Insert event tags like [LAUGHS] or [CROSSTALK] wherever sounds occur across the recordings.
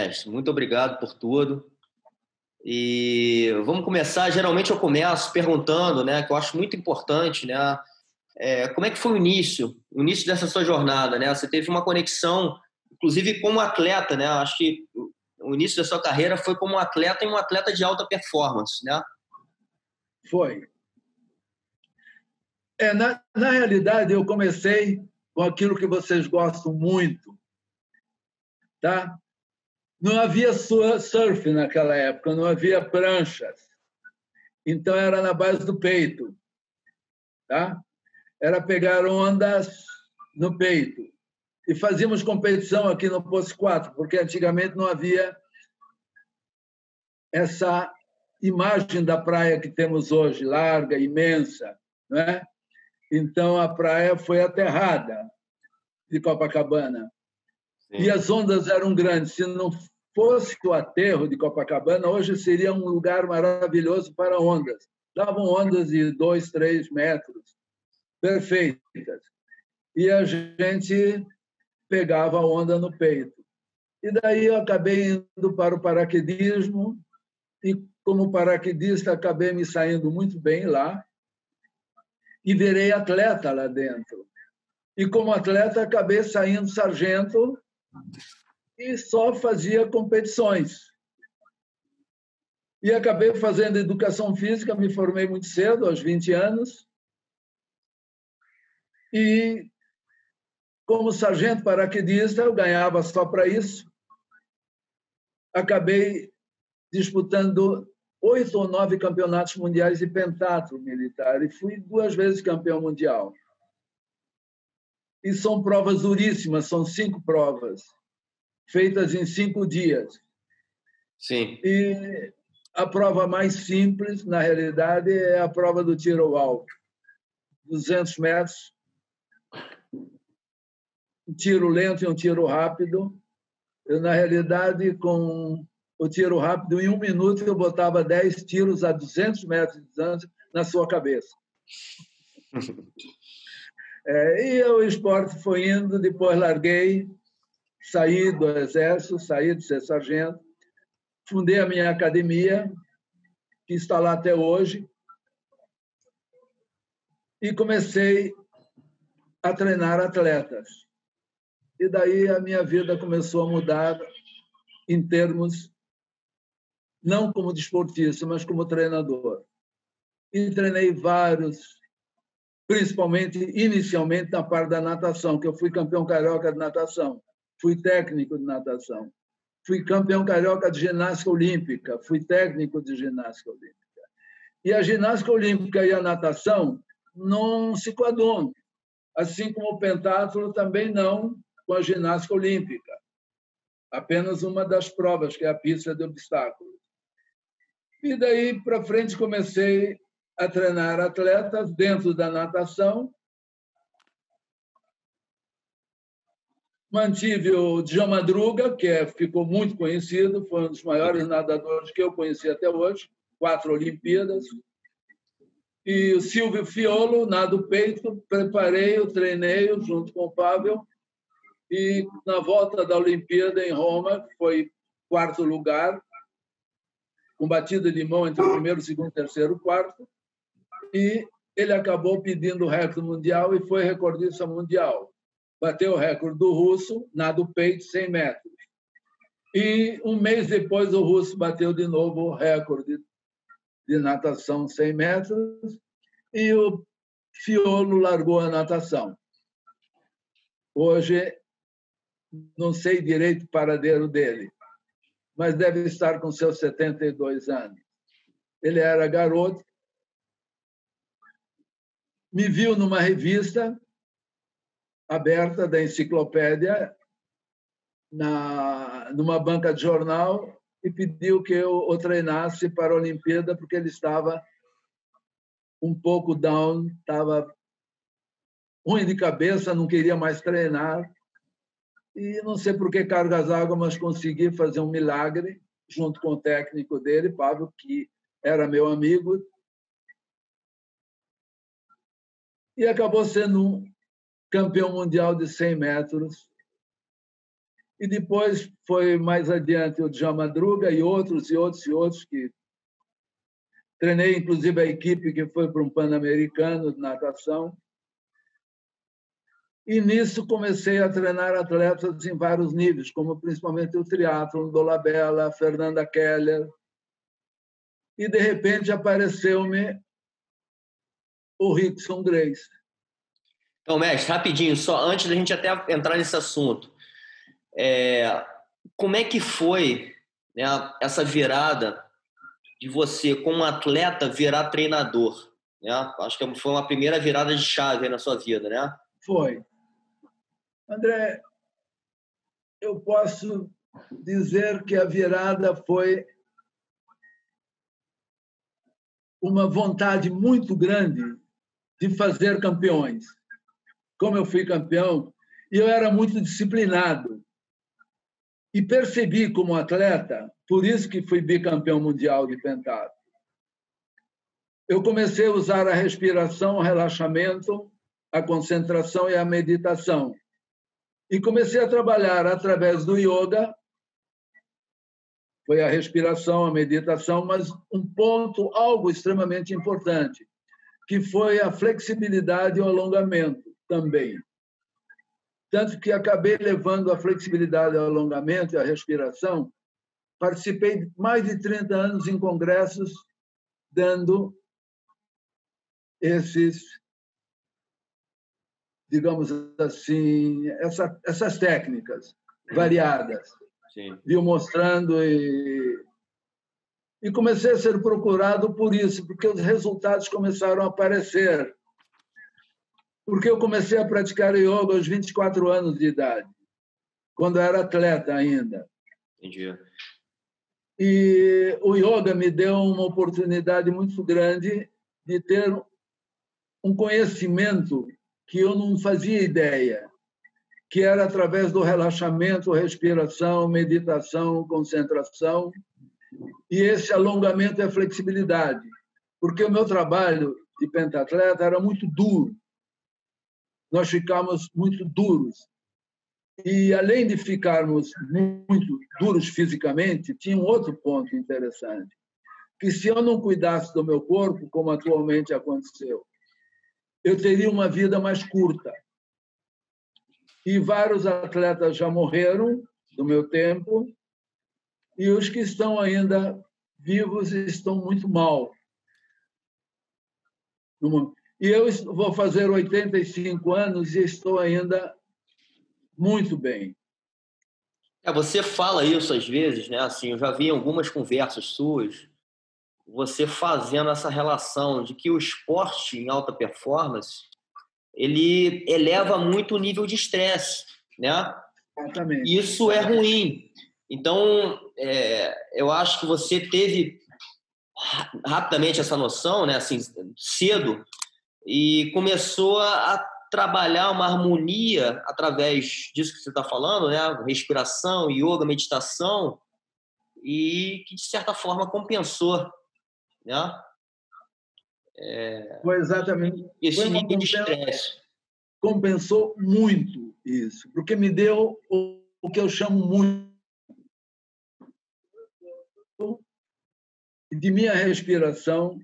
mestre. Muito obrigado por tudo. E vamos começar. Geralmente eu começo perguntando, né, que eu acho muito importante, né, é, como é que foi o início, o início dessa sua jornada, né? Você teve uma conexão, inclusive como atleta, né? Acho que o início da sua carreira foi como atleta e um atleta de alta performance, né? Foi. É, na, na realidade, eu comecei com aquilo que vocês gostam muito, tá? Não havia surf naquela época, não havia pranchas. Então era na base do peito, tá? Era pegar ondas no peito. E fazíamos competição aqui no Poço 4, porque antigamente não havia essa imagem da praia que temos hoje, larga, imensa, não é? Então a praia foi aterrada de Copacabana. Sim. E as ondas eram grandes. Se não fosse o aterro de Copacabana, hoje seria um lugar maravilhoso para ondas. Davam ondas de dois, três metros, perfeitas. E a gente pegava a onda no peito. E daí eu acabei indo para o paraquedismo e como paraquedista acabei me saindo muito bem lá e virei atleta lá dentro. E como atleta acabei saindo sargento e só fazia competições. E acabei fazendo educação física, me formei muito cedo, aos 20 anos. E como sargento paraquedista, eu ganhava só para isso. Acabei disputando oito ou nove campeonatos mundiais de pentatlo militar e fui duas vezes campeão mundial. E são provas duríssimas, são cinco provas, feitas em cinco dias. Sim. E a prova mais simples, na realidade, é a prova do tiro ao alvo. 200 metros, um tiro lento e um tiro rápido. Eu, na realidade, com o tiro rápido, em um minuto eu botava 10 tiros a 200 metros de distância na sua cabeça. [LAUGHS] É, e o esporte foi indo, depois larguei, saí do exército, saí de ser sargento, fundei a minha academia, que está lá até hoje, e comecei a treinar atletas. E daí a minha vida começou a mudar em termos não como desportista, mas como treinador. E treinei vários, principalmente inicialmente na parte da natação, que eu fui campeão carioca de natação, fui técnico de natação, fui campeão carioca de ginástica olímpica, fui técnico de ginástica olímpica. E a ginástica olímpica e a natação não se coadunam, assim como o pentatlo também não com a ginástica olímpica. Apenas uma das provas, que é a pista de obstáculos. E daí para frente comecei a treinar atletas dentro da natação. Mantive o João Madruga, que é, ficou muito conhecido, foi um dos maiores nadadores que eu conheci até hoje, quatro Olimpíadas. E o Silvio Fiolo, nado peito, preparei-o, treinei-o junto com o Pavel. E na volta da Olimpíada em Roma, foi quarto lugar, com batida de mão entre o primeiro, segundo, terceiro, quarto, e ele acabou pedindo o recorde mundial e foi recordista mundial. Bateu o recorde do russo, nado peito, 100 metros. E um mês depois, o russo bateu de novo o recorde de natação 100 metros e o Fiolo largou a natação. Hoje, não sei direito o paradeiro dele mas deve estar com seus 72 anos. Ele era garoto, me viu numa revista aberta da enciclopédia, na, numa banca de jornal, e pediu que eu o treinasse para a Olimpíada, porque ele estava um pouco down, estava ruim de cabeça, não queria mais treinar. E não sei por que cargas água, mas consegui fazer um milagre junto com o técnico dele, Pablo, que era meu amigo. E acabou sendo campeão mundial de 100 metros E depois foi mais adiante o Djalma Madruga e outros, e outros, e outros que treinei, inclusive, a equipe que foi para um Pan-Americano de natação. E nisso comecei a treinar atletas em vários níveis, como principalmente o triatlon, Dolabella, Fernanda Keller. E, de repente, apareceu-me o Rickson Grace. Então, mestre, rapidinho, só antes da gente até entrar nesse assunto. É, como é que foi né, essa virada de você, como atleta, virar treinador? Né? Acho que foi uma primeira virada de chave na sua vida, né? Foi. André, eu posso dizer que a virada foi uma vontade muito grande de fazer campeões. Como eu fui campeão, e eu era muito disciplinado. E percebi como atleta, por isso que fui bicampeão mundial de pentado. Eu comecei a usar a respiração, o relaxamento, a concentração e a meditação. E comecei a trabalhar através do yoga, foi a respiração, a meditação, mas um ponto, algo extremamente importante, que foi a flexibilidade e o alongamento também. Tanto que acabei levando a flexibilidade, o alongamento e a respiração. Participei de mais de 30 anos em congressos dando esses, digamos assim, essa, essas técnicas variadas. Sim. Viu mostrando e e comecei a ser procurado por isso, porque os resultados começaram a aparecer porque eu comecei a praticar yoga aos 24 anos de idade, quando era atleta ainda. Entendi. E o yoga me deu uma oportunidade muito grande de ter um conhecimento que eu não fazia ideia, que era através do relaxamento, respiração, meditação, concentração e esse alongamento e a flexibilidade. Porque o meu trabalho de pentatleta era muito duro nós ficamos muito duros. E, além de ficarmos muito duros fisicamente, tinha um outro ponto interessante, que se eu não cuidasse do meu corpo, como atualmente aconteceu, eu teria uma vida mais curta. E vários atletas já morreram do meu tempo, e os que estão ainda vivos estão muito mal. E eu vou fazer 85 anos e estou ainda muito bem. É, você fala isso às vezes, né? Assim, eu já vi algumas conversas suas, você fazendo essa relação de que o esporte em alta performance ele eleva muito o nível de estresse, né? Exatamente. Isso é ruim. Então, é, eu acho que você teve rapidamente essa noção, né? Assim, cedo, e começou a trabalhar uma harmonia através disso que você está falando, né? Respiração, yoga, meditação, e que de certa forma compensou, né? É... Foi exatamente. Esse Foi nível de estresse. Compensou muito isso, porque me deu o que eu chamo muito de minha respiração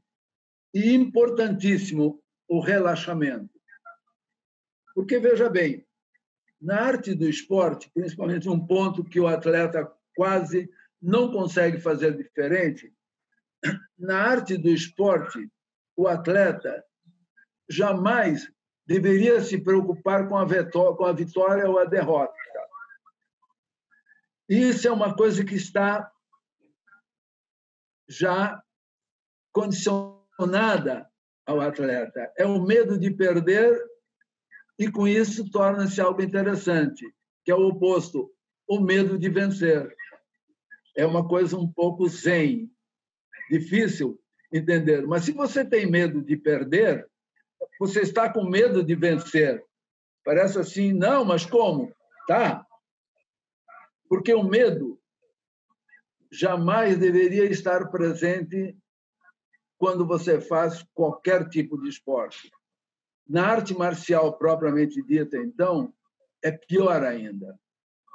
e importantíssimo o relaxamento. Porque, veja bem, na arte do esporte, principalmente um ponto que o atleta quase não consegue fazer diferente, na arte do esporte, o atleta jamais deveria se preocupar com a, vitória, ou a derrota. Isso é uma coisa que está já condicionada ao atleta. É o medo de perder e, com isso, torna-se algo interessante, que é o oposto, o medo de vencer. É uma coisa um pouco zen, difícil entender. Mas se você tem medo de perder, você está com medo de vencer. Parece assim, não, mas como? Tá. Porque o medo jamais deveria estar presente quando você faz qualquer tipo de esporte. Na arte marcial propriamente dita, então, é pior ainda.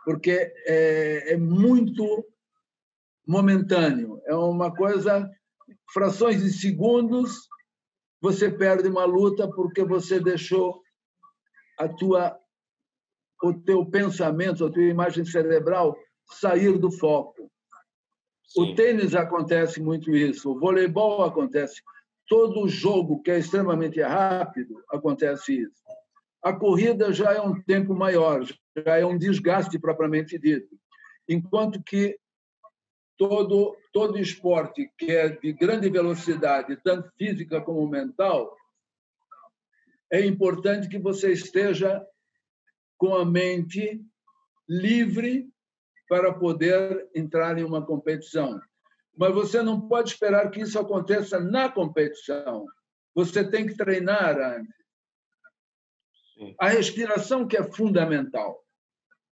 porque é, é muito momentâneo. É uma coisa, frações de segundos, você perde uma luta porque você deixou a tua o teu pensamento, a tua imagem cerebral sair do foco. Sim. O tênis acontece muito isso, o voleibol acontece, todo jogo que é extremamente rápido acontece isso. A corrida já é um tempo maior, já é um desgaste propriamente dito. Enquanto que todo todo esporte que é de grande velocidade, tanto física como mental, é importante que você esteja com a mente livre para poder entrar em uma competição. Mas você não pode esperar que isso aconteça na competição. Você tem que treinar antes. A respiração que é fundamental.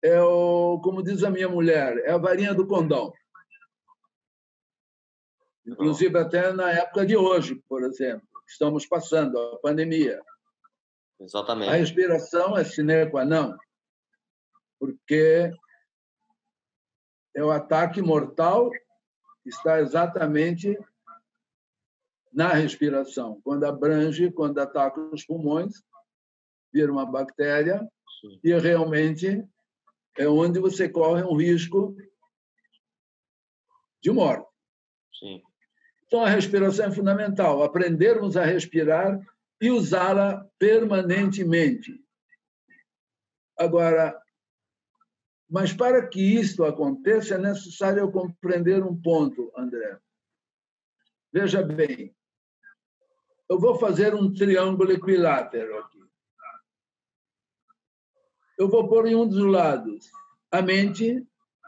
É o, como diz a minha mulher, é a varinha do condão. Inclusive até na época de hoje, por exemplo, estamos passando a pandemia. Exatamente. A respiração é sine qua non, porque é o ataque mortal está exatamente na respiração. Quando abrange, quando ataca os pulmões, vira uma bactéria Sim. e realmente é onde você corre um risco de morte. Sim. Então, a respiração é fundamental. Aprendermos a respirar e usá-la permanentemente. Agora, mas para que isto aconteça, é necessário eu compreender um ponto, André. Veja bem, eu vou fazer um triângulo equilátero aqui. Eu vou pôr em um dos lados a mente,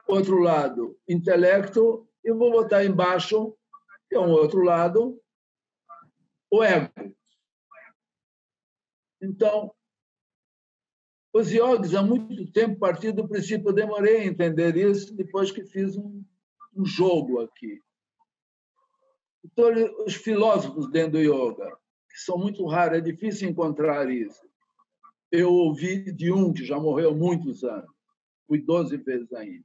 outro lado, intelecto, e vou botar embaixo, que é um outro lado, o ego. Então, os iogues, há muito tempo, partindo do princípio, eu demorei a entender isso depois que fiz um, um jogo aqui. Então, os filósofos dentro do yoga, que são muito raros, é difícil encontrar isso. Eu ouvi de um que já morreu há muitos anos, fui 12 vezes ainda.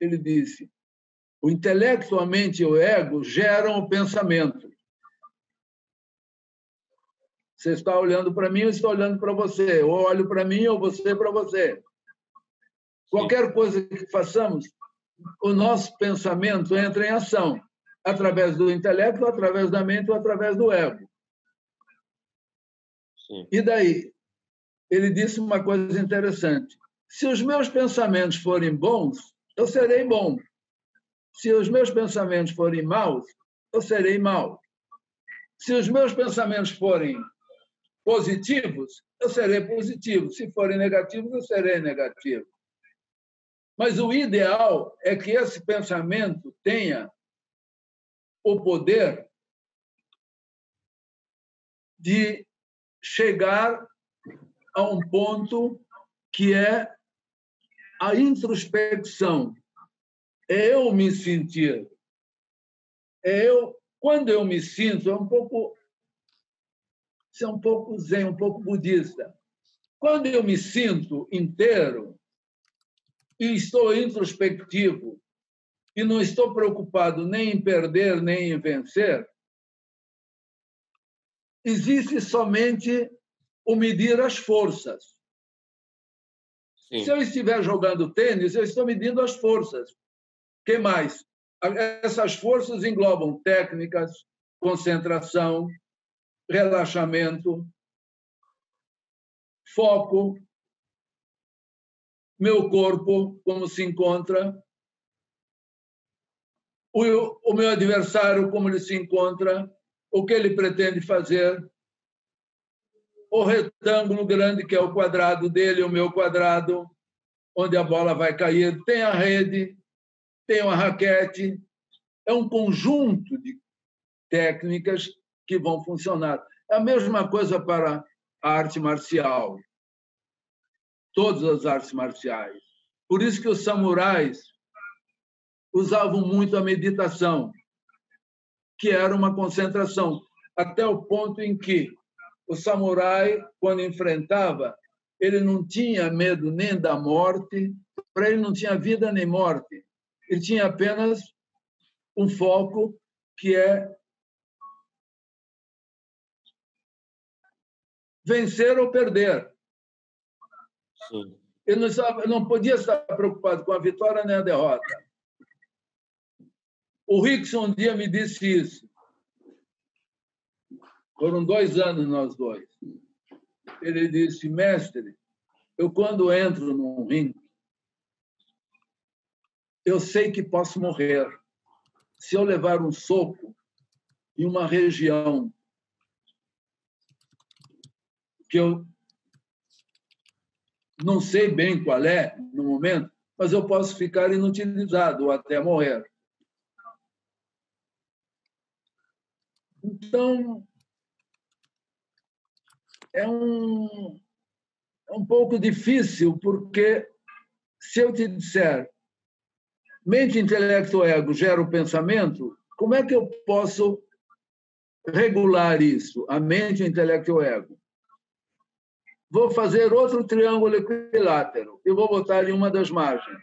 Ele disse: o intelecto, a mente e o ego geram o pensamento. Você está olhando para mim, eu estou olhando para você. Ou olho para mim, ou você para você. Qualquer coisa que façamos, o nosso pensamento entra em ação, através do intelecto, através da mente ou através do ego. Sim. E daí? Ele disse uma coisa interessante. Se os meus pensamentos forem bons, eu serei bom. Se os meus pensamentos forem maus, eu serei mau. Se os meus pensamentos forem positivos, eu serei positivo. Se forem negativos, eu serei negativo. Mas o ideal é que esse pensamento tenha o poder de chegar a um ponto que é a introspecção. É eu me sentir. É eu, quando eu me sinto, é um pouco ser um pouco zen, um pouco budista. Quando eu me sinto inteiro e estou introspectivo e não estou preocupado nem em perder nem em vencer, existe somente o medir as forças. Sim. Se eu estiver jogando tênis, eu estou medindo as forças. que mais? Essas forças englobam técnicas, concentração, relaxamento, foco, meu corpo, como se encontra, o, o meu adversário, como ele se encontra, o que ele pretende fazer, o retângulo grande, que é o quadrado dele, o meu quadrado, onde a bola vai cair, tem a rede, tem uma raquete, é um conjunto de técnicas que vão funcionar. É a mesma coisa para a arte marcial. Todas as artes marciais. Por isso que os samurais usavam muito a meditação, que era uma concentração, até o ponto em que o samurai, quando enfrentava, ele não tinha medo nem da morte, para ele não tinha vida nem morte. Ele tinha apenas um foco que é vencer ou perder. Sim. Ele não, estava, não podia estar preocupado com a vitória nem a derrota. O Rickson um dia me disse isso. Foram dois anos nós dois. Ele disse, mestre, eu quando entro num ringue, eu sei que posso morrer. Se eu levar um soco em uma região que eu não sei bem qual é no momento, mas eu posso ficar inutilizado ou até morrer. Então, é um, é um pouco difícil, porque se eu te disser mente, intelecto, ego gera o pensamento, como é que eu posso regular isso, a mente, o intelecto e o ego? Vou fazer outro triângulo equilátero e vou botar em uma das margens.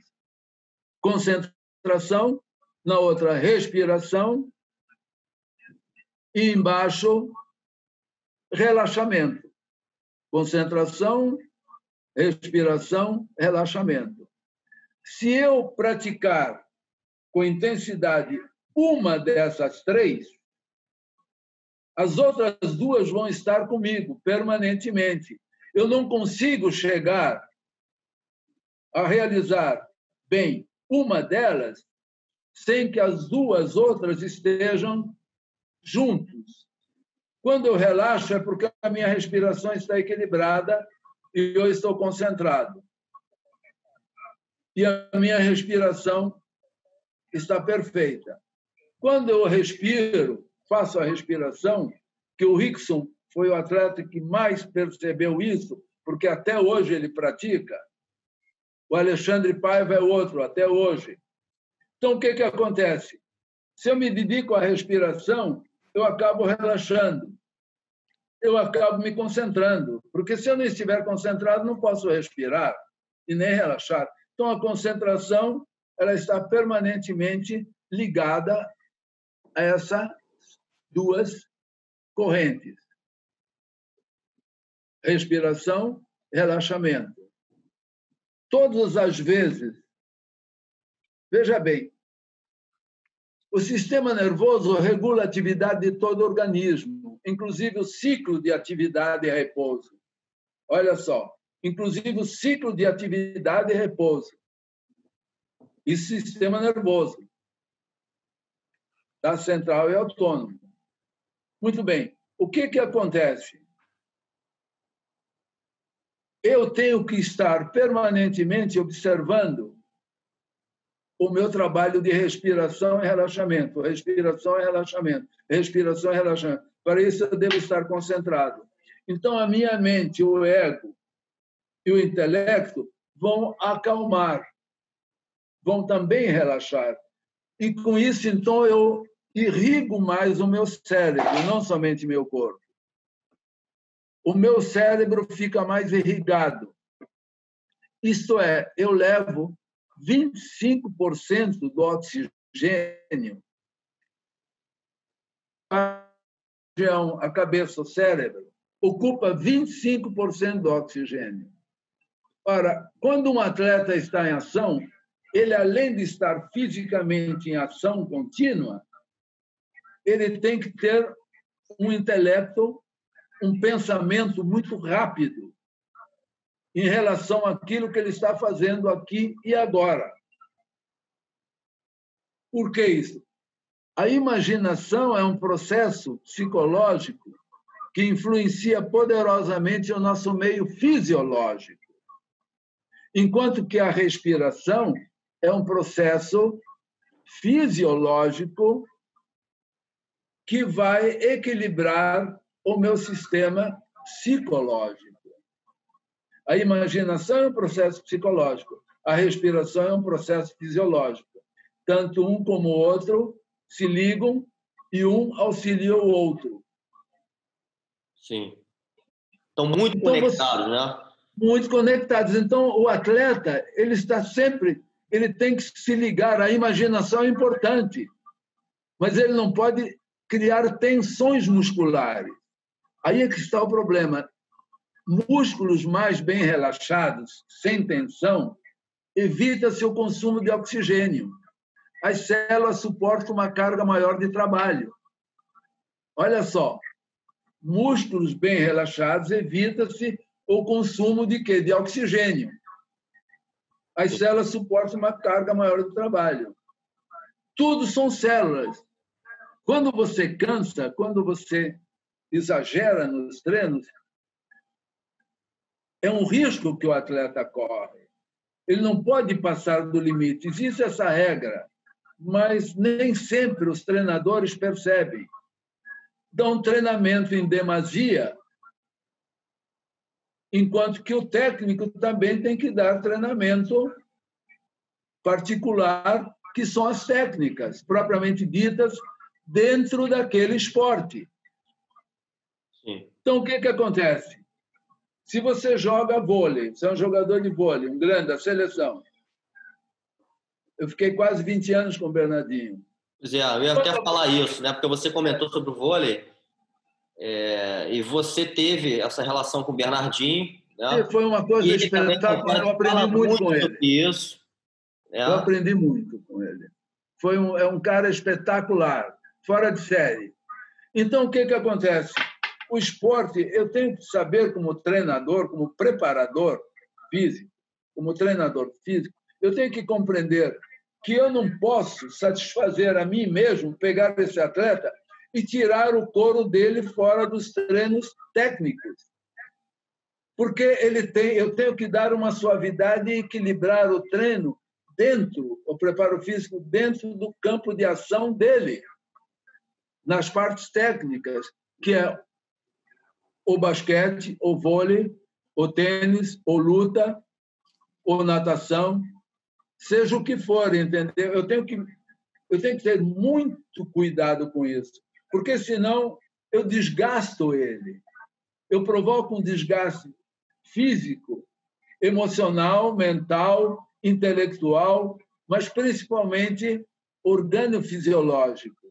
Concentração, na outra, respiração, e embaixo, relaxamento. Concentração, respiração, relaxamento. Se eu praticar com intensidade uma dessas três, as outras duas vão estar comigo permanentemente. Eu não consigo chegar a realizar bem uma delas sem que as duas outras estejam juntos. Quando eu relaxo é porque a minha respiração está equilibrada e eu estou concentrado e a minha respiração está perfeita. Quando eu respiro, faço a respiração, que o Rickson foi o atleta que mais percebeu isso, porque até hoje ele pratica. O Alexandre Paiva é outro, até hoje. Então, o que, que acontece? Se eu me dedico à respiração, eu acabo relaxando. Eu acabo me concentrando, porque se eu não estiver concentrado, não posso respirar e nem relaxar. Então, a concentração ela está permanentemente ligada a essas duas correntes: respiração, relaxamento. Todas as vezes, veja bem, o sistema nervoso regula a atividade de todo o organismo, inclusive o ciclo de atividade e repouso. Olha só, inclusive o ciclo de atividade e repouso. E sistema nervoso. Da central e autônomo. Muito bem. O que, que acontece? Eu tenho que estar permanentemente observando o meu trabalho de respiração e relaxamento, respiração e relaxamento, respiração e relaxamento. Para isso, eu devo estar concentrado. Então, a minha mente, o ego, e o intelecto vão acalmar, vão também relaxar. E com isso, então, eu irrigo mais o meu cérebro, não somente meu corpo. O meu cérebro fica mais irrigado. Isto é, eu levo 25% do oxigênio a cabeça, o cérebro, ocupa 25% do oxigênio. Ora, quando um atleta está em ação, ele, além de estar fisicamente em ação contínua, ele tem que ter um intelecto, um pensamento muito rápido em relação àquilo que ele está fazendo aqui e agora. Por que isso? A imaginação é um processo psicológico que influencia poderosamente o nosso meio fisiológico enquanto que a respiração é um processo fisiológico que vai equilibrar o meu sistema psicológico. A imaginação é um processo psicológico, a respiração é um processo fisiológico. Tanto um como o outro se ligam e um auxilia o outro. Sim. Estão muito então, conectados, você... né? Muito conectados. Então, o atleta, ele está sempre, ele tem que se ligar, a imaginação é importante, mas ele não pode criar tensões musculares. Aí é que está o problema. Músculos mais bem relaxados, sem tensão, evita-se o consumo de oxigênio. As células suportam uma carga maior de trabalho. Olha só, músculos bem relaxados, evita-se o consumo de quê? De oxigênio. As células suportam uma carga maior de trabalho. Tudo são células. Quando você cansa, quando você exagera nos treinos, é um risco que o atleta corre. Ele não pode passar do limite. Existe essa regra, mas nem sempre os treinadores percebem dão treinamento em demasia, enquanto que o técnico também tem que dar treinamento particular, que são as técnicas propriamente ditas dentro daquele esporte. Então, o que, que acontece? Se você joga vôlei, você é um jogador de vôlei, um grande da seleção. Eu fiquei quase 20 anos com o Bernardinho. Pois é, eu ia até falar isso, né? Porque você comentou sobre o vôlei é, e você teve essa relação com o Bernardinho. Né? Foi uma coisa espetacular. Eu aprendi muito, muito com ele. Isso. É. Eu aprendi muito com ele. Foi um, é um cara espetacular, fora de série. Então, o que, que acontece? O esporte, eu tenho que saber, como treinador, como preparador físico, como treinador físico, eu tenho que compreender que eu não posso satisfazer a mim mesmo, pegar esse atleta e tirar o couro dele fora dos treinos técnicos. Porque ele tem, eu tenho que dar uma suavidade e equilibrar o treino dentro, o preparo físico dentro do campo de ação dele, nas partes técnicas, que é o basquete, o vôlei, o tênis, ou luta, ou natação, seja o que for, entendeu? Eu tenho que eu tenho que ter muito cuidado com isso, porque senão eu desgasto ele. Eu provoco um desgaste físico, emocional, mental, intelectual, mas principalmente organo-fisiológico.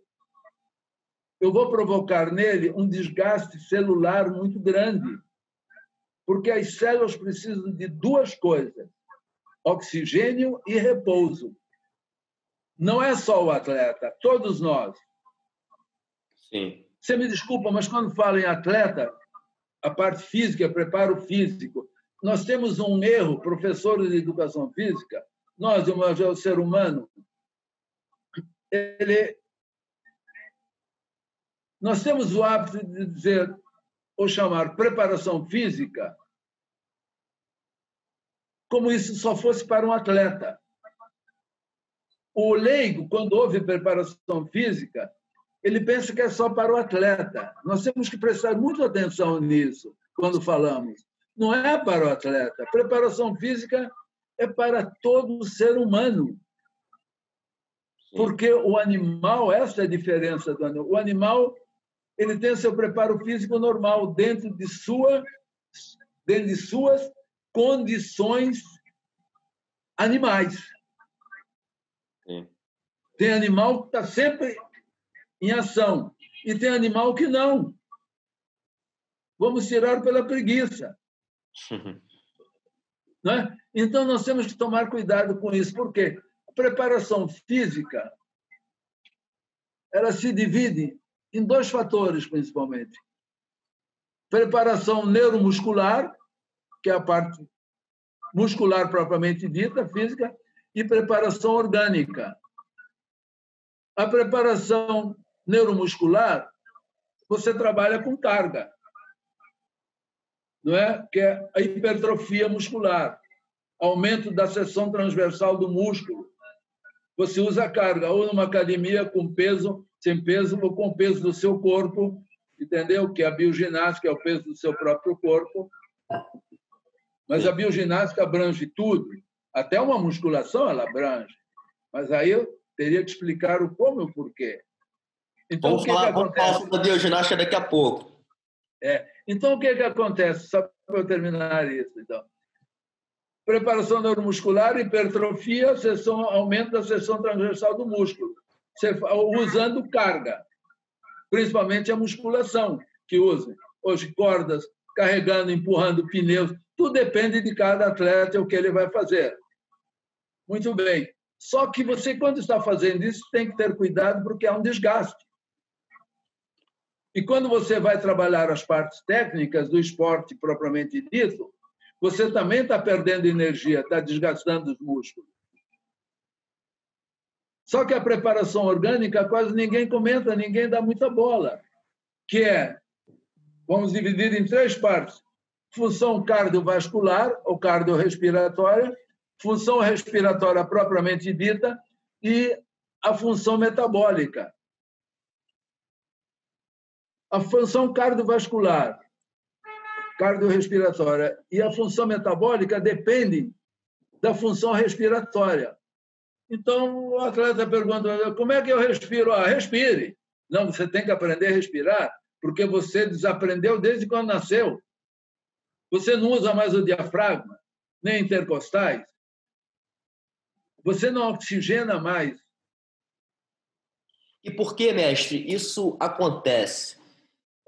Eu vou provocar nele um desgaste celular muito grande, porque as células precisam de duas coisas: oxigênio e repouso. Não é só o atleta, todos nós. Sim. Você me desculpa, mas quando fala em atleta, a parte física, preparo físico, nós temos um erro, professores de educação física, nós, o ser humano, ele, nós temos o hábito de dizer, ou chamar preparação física, como isso só fosse para um atleta. O leigo, quando ouve preparação física, ele pensa que é só para o atleta. Nós temos que prestar muita atenção nisso quando falamos. Não é para o atleta. Preparação física é para todo ser humano. Porque o animal, essa é a diferença do animal. O animal ele tem seu preparo físico normal dentro de sua dentro de suas condições animais. Sim. Tem animal que está sempre em ação. E tem animal que não. Vamos tirar pela preguiça. [LAUGHS] né? Então, nós temos que tomar cuidado com isso. Por quê? A preparação física ela se divide em dois fatores, principalmente. Preparação neuromuscular, que é a parte muscular propriamente dita, física, e preparação orgânica. A preparação neuromuscular, você trabalha com carga, não é? Que é a hipertrofia muscular, aumento da seção transversal do músculo. Você usa carga ou numa academia com peso, sem peso ou com peso do seu corpo, entendeu? Que a bioginástica é o peso do seu próprio corpo. Mas a bioginástica abrange tudo, até uma musculação ela abrange. Mas aí eu teria que explicar o como e o porquê. Então, vamos, o que falar, que acontece? vamos falar sobre a bioginástica daqui a pouco. É. Então, o que, que acontece? Sabe para eu terminar isso. Então, preparação neuromuscular, hipertrofia, sessão, aumento da seção transversal do músculo, usando carga, principalmente a musculação que usa. Hoje, cordas, carregando, empurrando pneus, tudo depende de cada atleta o que ele vai fazer. Muito bem. Só que você, quando está fazendo isso, tem que ter cuidado porque é um desgaste. E quando você vai trabalhar as partes técnicas do esporte propriamente dito, você também está perdendo energia, está desgastando os músculos. Só que a preparação orgânica quase ninguém comenta, ninguém dá muita bola, que é, vamos dividir em três partes: função cardiovascular ou cardiorrespiratória, função respiratória propriamente dita e a função metabólica. A função cardiovascular cardiorrespiratória e a função metabólica dependem da função respiratória. Então, o atleta pergunta: como é que eu respiro? Ah, respire. Não, você tem que aprender a respirar, porque você desaprendeu desde quando nasceu. Você não usa mais o diafragma, nem intercostais. Você não oxigena mais. E por que, mestre, isso acontece?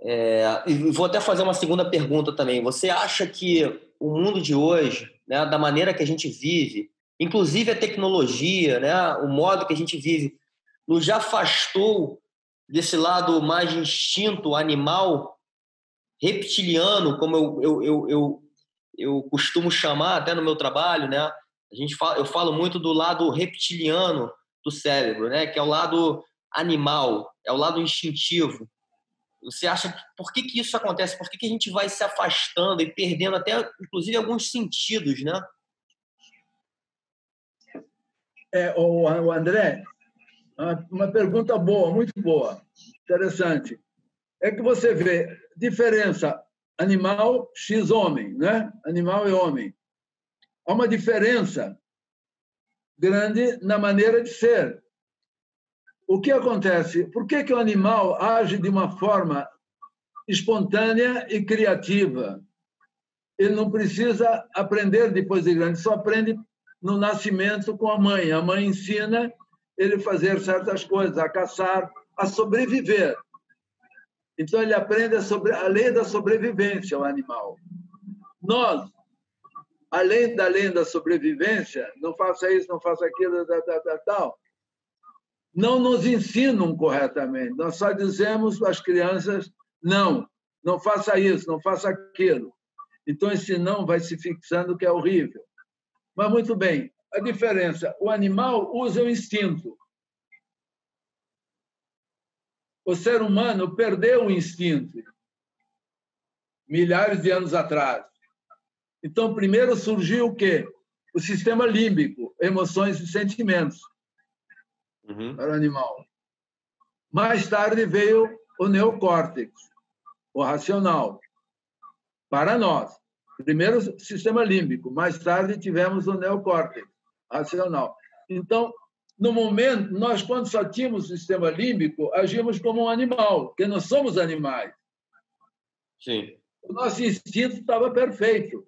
É, e vou até fazer uma segunda pergunta também. Você acha que o mundo de hoje, né, da maneira que a gente vive, inclusive a tecnologia, né, o modo que a gente vive, nos afastou desse lado mais instinto animal, reptiliano, como eu, eu, eu, eu, eu costumo chamar até no meu trabalho, né? A gente fala, eu falo muito do lado reptiliano do cérebro, né? Que é o lado animal, é o lado instintivo. Você acha que por que, que isso acontece? Por que, que a gente vai se afastando e perdendo até, inclusive, alguns sentidos, né? É, o André, uma pergunta boa, muito boa, interessante. É que você vê diferença animal x homem, né? Animal e homem. Há uma diferença grande na maneira de ser o que acontece? Por que, que o animal age de uma forma espontânea e criativa? Ele não precisa aprender depois de grande, só aprende no nascimento com a mãe. A mãe ensina ele a fazer certas coisas, a caçar, a sobreviver. Então ele aprende a, sobre, a lei da sobrevivência, o animal. Nós, além da lei da sobrevivência, não faça isso, não faça aquilo, tal, tal, tal, não nos ensinam corretamente. Nós só dizemos às crianças: não, não faça isso, não faça aquilo. Então, esse não vai se fixando, que é horrível. Mas, muito bem, a diferença: o animal usa o instinto. O ser humano perdeu o instinto milhares de anos atrás. Então, primeiro surgiu o quê? O sistema límbico, emoções e sentimentos uhum. para o animal. Mais tarde veio o neocórtex, o racional, para nós. Primeiro sistema límbico, mais tarde tivemos o neocórtex, racional. Então, no momento, nós, quando só tínhamos o sistema límbico, agimos como um animal, porque nós somos animais. Sim. O nosso instinto estava perfeito.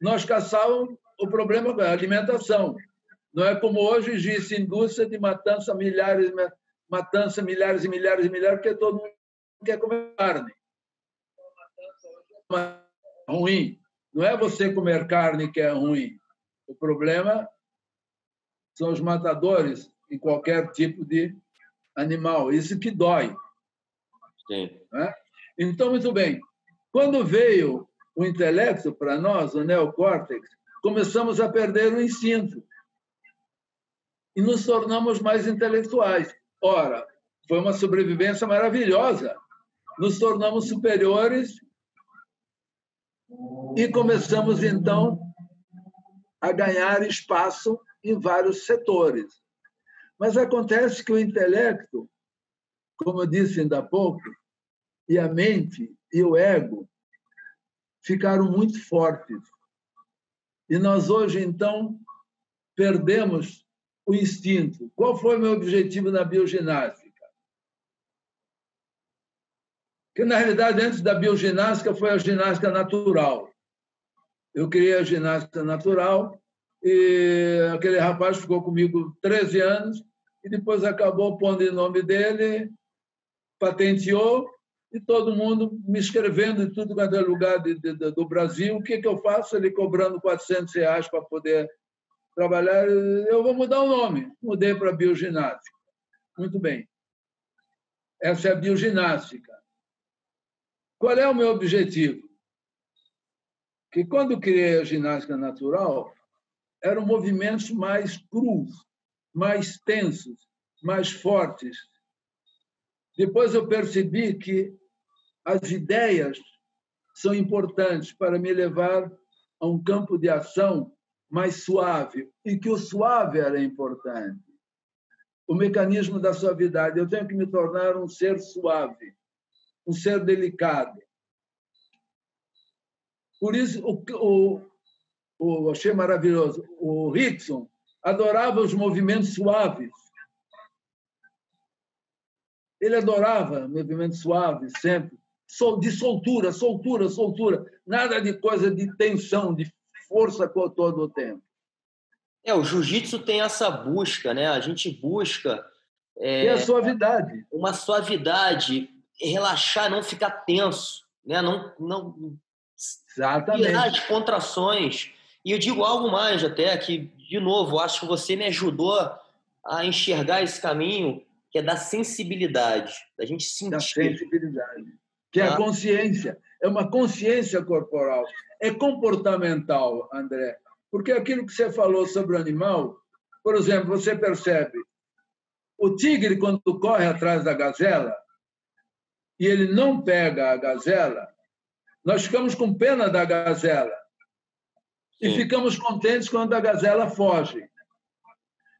Nós caçávamos o problema da alimentação. Não é como hoje existe indústria de matança, milhares, matança, milhares e milhares e milhares, porque todo mundo quer comer carne. É ruim. Não é você comer carne que é ruim. O problema são os matadores em qualquer tipo de animal. Isso que dói. Sim. Né? Então, muito bem. Quando veio o intelecto para nós, o neocórtex, começamos a perder o instinto e nos tornamos mais intelectuais. Ora, foi uma sobrevivência maravilhosa. Nos tornamos superiores e começamos, então, a ganhar espaço em vários setores. Mas acontece que o intelecto, como eu disse ainda há pouco, e a mente e o ego ficaram muito fortes. E nós hoje, então, perdemos o instinto. Qual foi o meu objetivo na bioginástica? Que, na realidade, antes da bioginástica, foi a ginástica natural. Eu criei a ginástica natural e aquele rapaz ficou comigo 13 anos e depois acabou pondo em nome dele, patenteou e todo mundo me escrevendo em tudo quanto é lugar de, de, do Brasil. O que, que eu faço? Ele cobrando 400 reais para poder trabalhar. Eu vou mudar o nome. Mudei para bioginástica. Muito bem. Essa é a bioginástica. Qual é o meu objetivo? Que quando criei a ginástica natural, eram movimentos mais crus, mais tensos, mais fortes. Depois eu percebi que as ideias são importantes para me levar a um campo de ação mais suave e que o suave era importante. O mecanismo da suavidade. Eu tenho que me tornar um ser suave, um ser delicado. Por isso, o, o, o achei maravilhoso. O Rickson adorava os movimentos suaves. Ele adorava movimentos suaves sempre, de soltura, soltura, soltura, nada de coisa de tensão, de força todo o tempo. É, o jiu-jitsu tem essa busca, né? A gente busca. É, a suavidade. Uma suavidade, relaxar, não ficar tenso, né? Não, não Exatamente. tirar as contrações. E eu digo algo mais até, que, de novo, acho que você me ajudou a enxergar esse caminho, que é da sensibilidade, da gente sentir. Da sensibilidade. Que é a tá? consciência. É uma consciência corporal. É comportamental, André. Porque aquilo que você falou sobre o animal, por exemplo, você percebe o tigre, quando corre atrás da gazela, e ele não pega a gazela, nós ficamos com pena da gazela e ficamos contentes quando a gazela foge.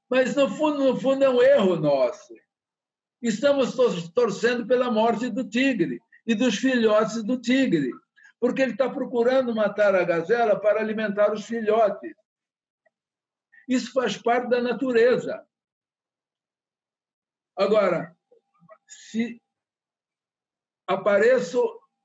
Mas, no fundo, no fundo, é um erro nosso. Estamos torcendo pela morte do tigre e dos filhotes do tigre, porque ele está procurando matar a gazela para alimentar os filhotes. Isso faz parte da natureza. Agora, se apareço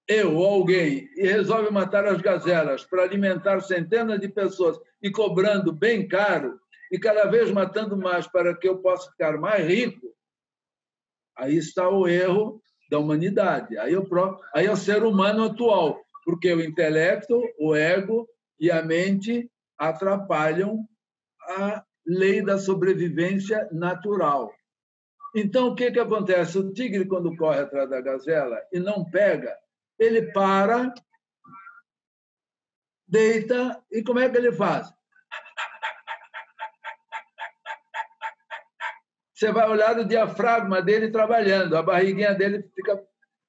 eu ou alguém e resolve matar as gazelas para alimentar centenas de pessoas e cobrando bem caro e cada vez matando mais para que eu possa ficar mais rico, aí está o erro da humanidade. Aí, eu, aí é o ser humano atual, porque o intelecto, o ego e a mente atrapalham a lei da sobrevivência natural. Então, o que, que acontece? O tigre, quando corre atrás da gazela e não pega, ele para, deita, e como é que ele faz? Você vai olhar o diafragma dele trabalhando, a barriguinha dele fica.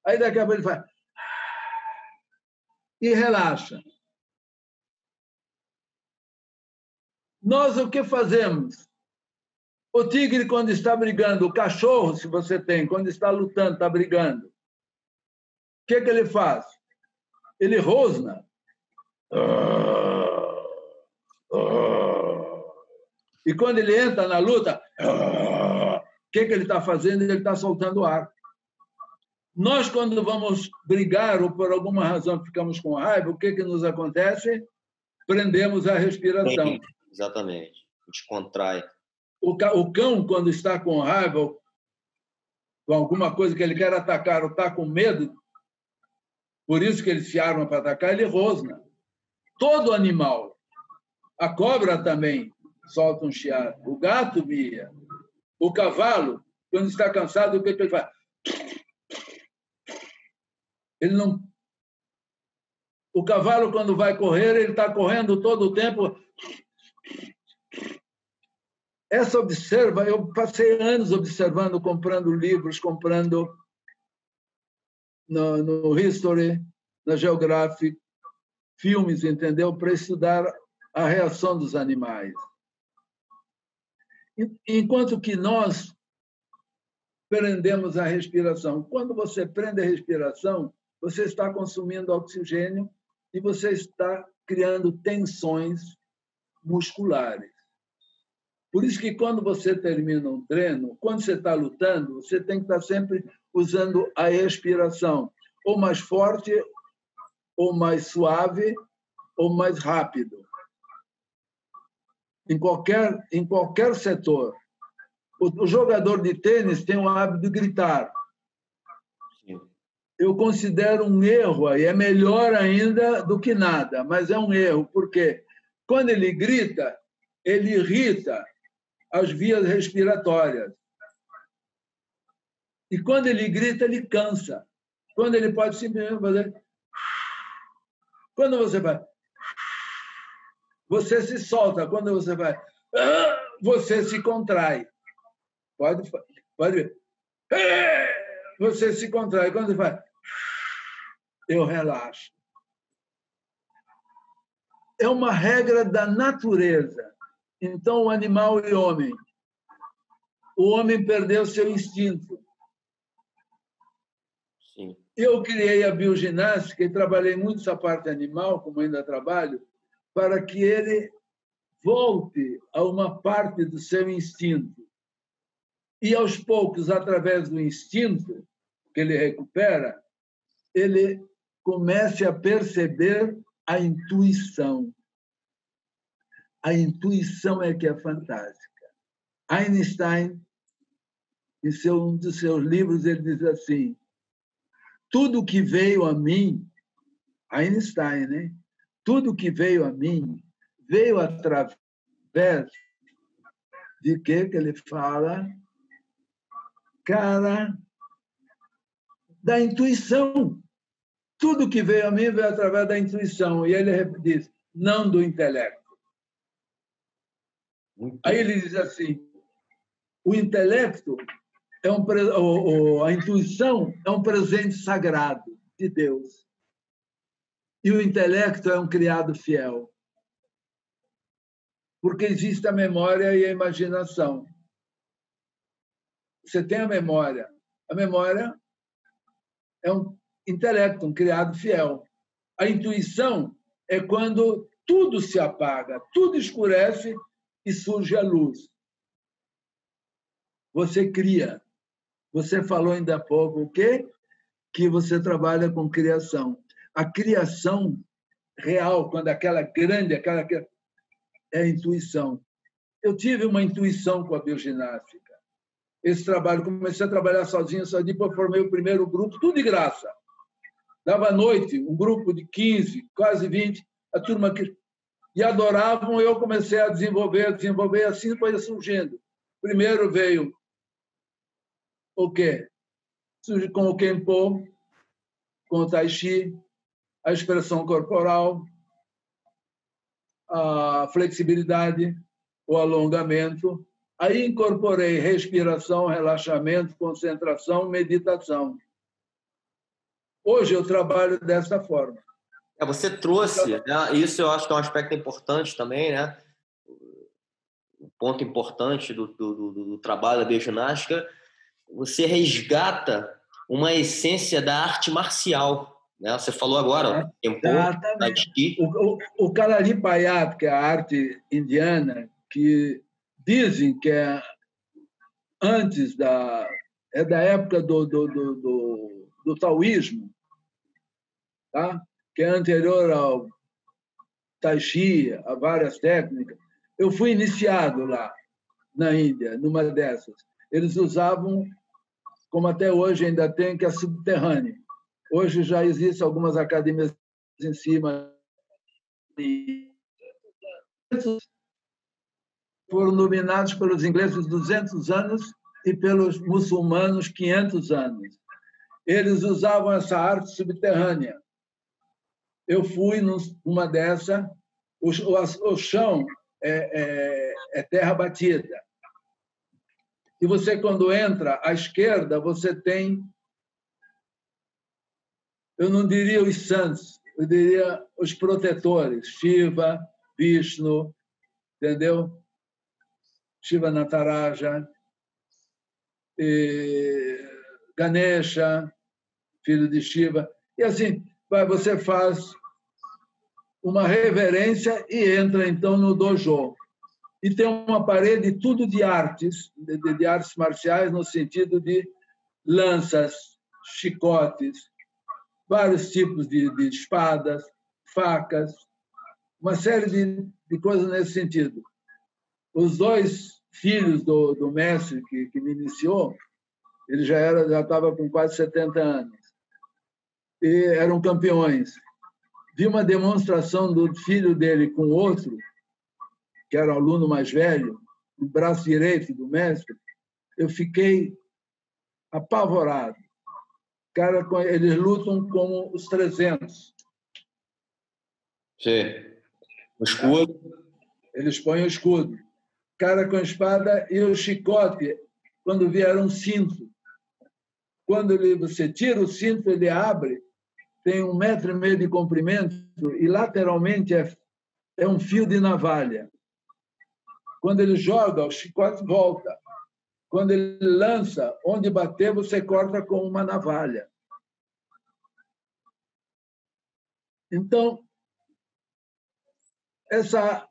Aí daqui a pouco ele faz. E relaxa. Nós o que fazemos? O tigre, quando está brigando, o cachorro, se você tem, quando está lutando, está brigando, o que, que ele faz? Ele rosna. E quando ele entra na luta, o que, que ele está fazendo? Ele está soltando ar. Nós, quando vamos brigar ou por alguma razão ficamos com raiva, o que, que nos acontece? Prendemos a respiração. Sim, exatamente. A gente contrai. O cão, quando está com raiva, com alguma coisa que ele quer atacar ou está com medo, por isso que ele se arma para atacar, ele rosna. Todo animal. A cobra também solta um chiado. O gato mia. O cavalo, quando está cansado, o que ele faz? Ele não. O cavalo, quando vai correr, ele está correndo todo o tempo. Essa observa, eu passei anos observando, comprando livros, comprando no, no History, na Geographic, filmes, entendeu? Para estudar a reação dos animais. Enquanto que nós prendemos a respiração. Quando você prende a respiração, você está consumindo oxigênio e você está criando tensões musculares. Por isso que quando você termina um treino, quando você está lutando, você tem que estar sempre usando a expiração, ou mais forte ou mais suave, ou mais rápido. Em qualquer, em qualquer setor. O, o jogador de tênis tem o hábito de gritar. Eu considero um erro, e é melhor ainda do que nada, mas é um erro, porque quando ele grita, ele irrita as vias respiratórias. E quando ele grita, ele cansa. Quando ele pode simplesmente fazer. Quando você vai. Você se solta. Quando você vai. Você se contrai. Pode, pode ver. Você se contrai. Quando vai. Eu relaxo. É uma regra da natureza. Então, o animal e o homem. O homem perdeu seu instinto. Sim. Eu criei a bioginástica e trabalhei muito essa parte animal, como ainda trabalho, para que ele volte a uma parte do seu instinto. E, aos poucos, através do instinto que ele recupera, ele comece a perceber a intuição a intuição é que é fantástica. Einstein, em seu, um dos seus livros, ele diz assim: tudo que veio a mim, Einstein, né? Tudo que veio a mim veio através de que que ele fala, cara, da intuição. Tudo que veio a mim veio através da intuição. E ele diz, não do intelecto. Muito Aí ele diz assim: o intelecto é um a intuição é um presente sagrado de Deus. E o intelecto é um criado fiel. Porque existe a memória e a imaginação. Você tem a memória. A memória é um intelecto, um criado fiel. A intuição é quando tudo se apaga, tudo escurece e surge a luz. Você cria. Você falou ainda há pouco o quê? Que você trabalha com criação. A criação real, quando aquela grande, aquela é a intuição. Eu tive uma intuição com a bioginástica. Esse trabalho, comecei a trabalhar sozinho, só depois formei o primeiro grupo, tudo de graça. Dava noite, um grupo de 15, quase 20, a turma que e adoravam, eu comecei a desenvolver, desenvolver, assim foi surgindo. Primeiro veio o quê? Surge com o Kenpo, com o Tai Chi, a expressão corporal, a flexibilidade, o alongamento. Aí incorporei respiração, relaxamento, concentração, meditação. Hoje eu trabalho dessa forma. É, você trouxe, né? isso eu acho que é um aspecto importante também, né? Um ponto importante do, do, do, do trabalho da bioginástica, você resgata uma essência da arte marcial. Né? Você falou agora, é, tempo, o, o, o Kalaripayat, que é a arte indiana, que dizem que é antes da é da época do, do, do, do, do taoísmo, tá? Que é anterior ao Tai Chi, a várias técnicas. Eu fui iniciado lá, na Índia, numa dessas. Eles usavam, como até hoje ainda tem, que é subterrâneo. Hoje já existem algumas academias em cima. Foram dominados pelos ingleses 200 anos e pelos muçulmanos 500 anos. Eles usavam essa arte subterrânea eu fui numa dessa, o, o, o chão é, é, é, terra batida. E você, quando entra à esquerda, você tem, eu não diria os santos, eu diria os protetores, Shiva, Vishnu, entendeu? Shiva Nataraja, Ganesha, filho de Shiva. E assim, você faz uma reverência e entra então no dojo. E tem uma parede tudo de artes, de, de artes marciais no sentido de lanças, chicotes, vários tipos de, de espadas, facas, uma série de, de coisas nesse sentido. Os dois filhos do, do mestre que, que me iniciou, ele já era já estava com quase 70 anos e eram campeões. Vi uma demonstração do filho dele com outro, que era o aluno mais velho, o braço direito do mestre. Eu fiquei apavorado. Cara, eles lutam como os 300. Sim. O escudo. Eles põem o escudo. Cara com a espada e o chicote, quando vieram um cinto. Quando ele, você tira o cinto, ele abre, tem um metro e meio de comprimento e lateralmente é, é um fio de navalha. Quando ele joga, o chicote volta. Quando ele lança, onde bater, você corta com uma navalha. Então, essa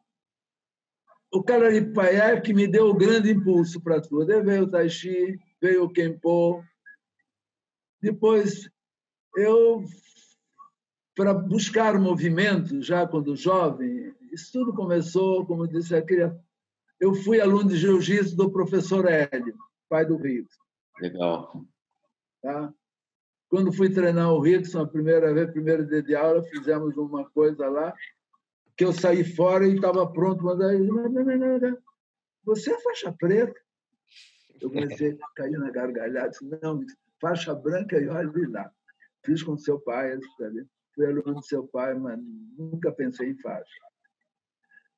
o Cararipaiá é que me deu o grande impulso para tudo. Aí veio o Tai Chi, veio o Kempo. Depois, eu, para buscar movimento, já quando jovem, isso tudo começou, como disse aqui, eu fui aluno de jiu-jitsu do professor Hélio, pai do Rickson. Legal. Tá? Quando fui treinar o Rickson a primeira vez, primeiro dia de aula, fizemos uma coisa lá, que eu saí fora e estava pronto, mas aí, você é faixa preta. Eu comecei a cair na gargalhada, disse, não, faixa branca e olhe lá. Fiz com seu pai, fui aluno do seu pai, mas nunca pensei em faixa.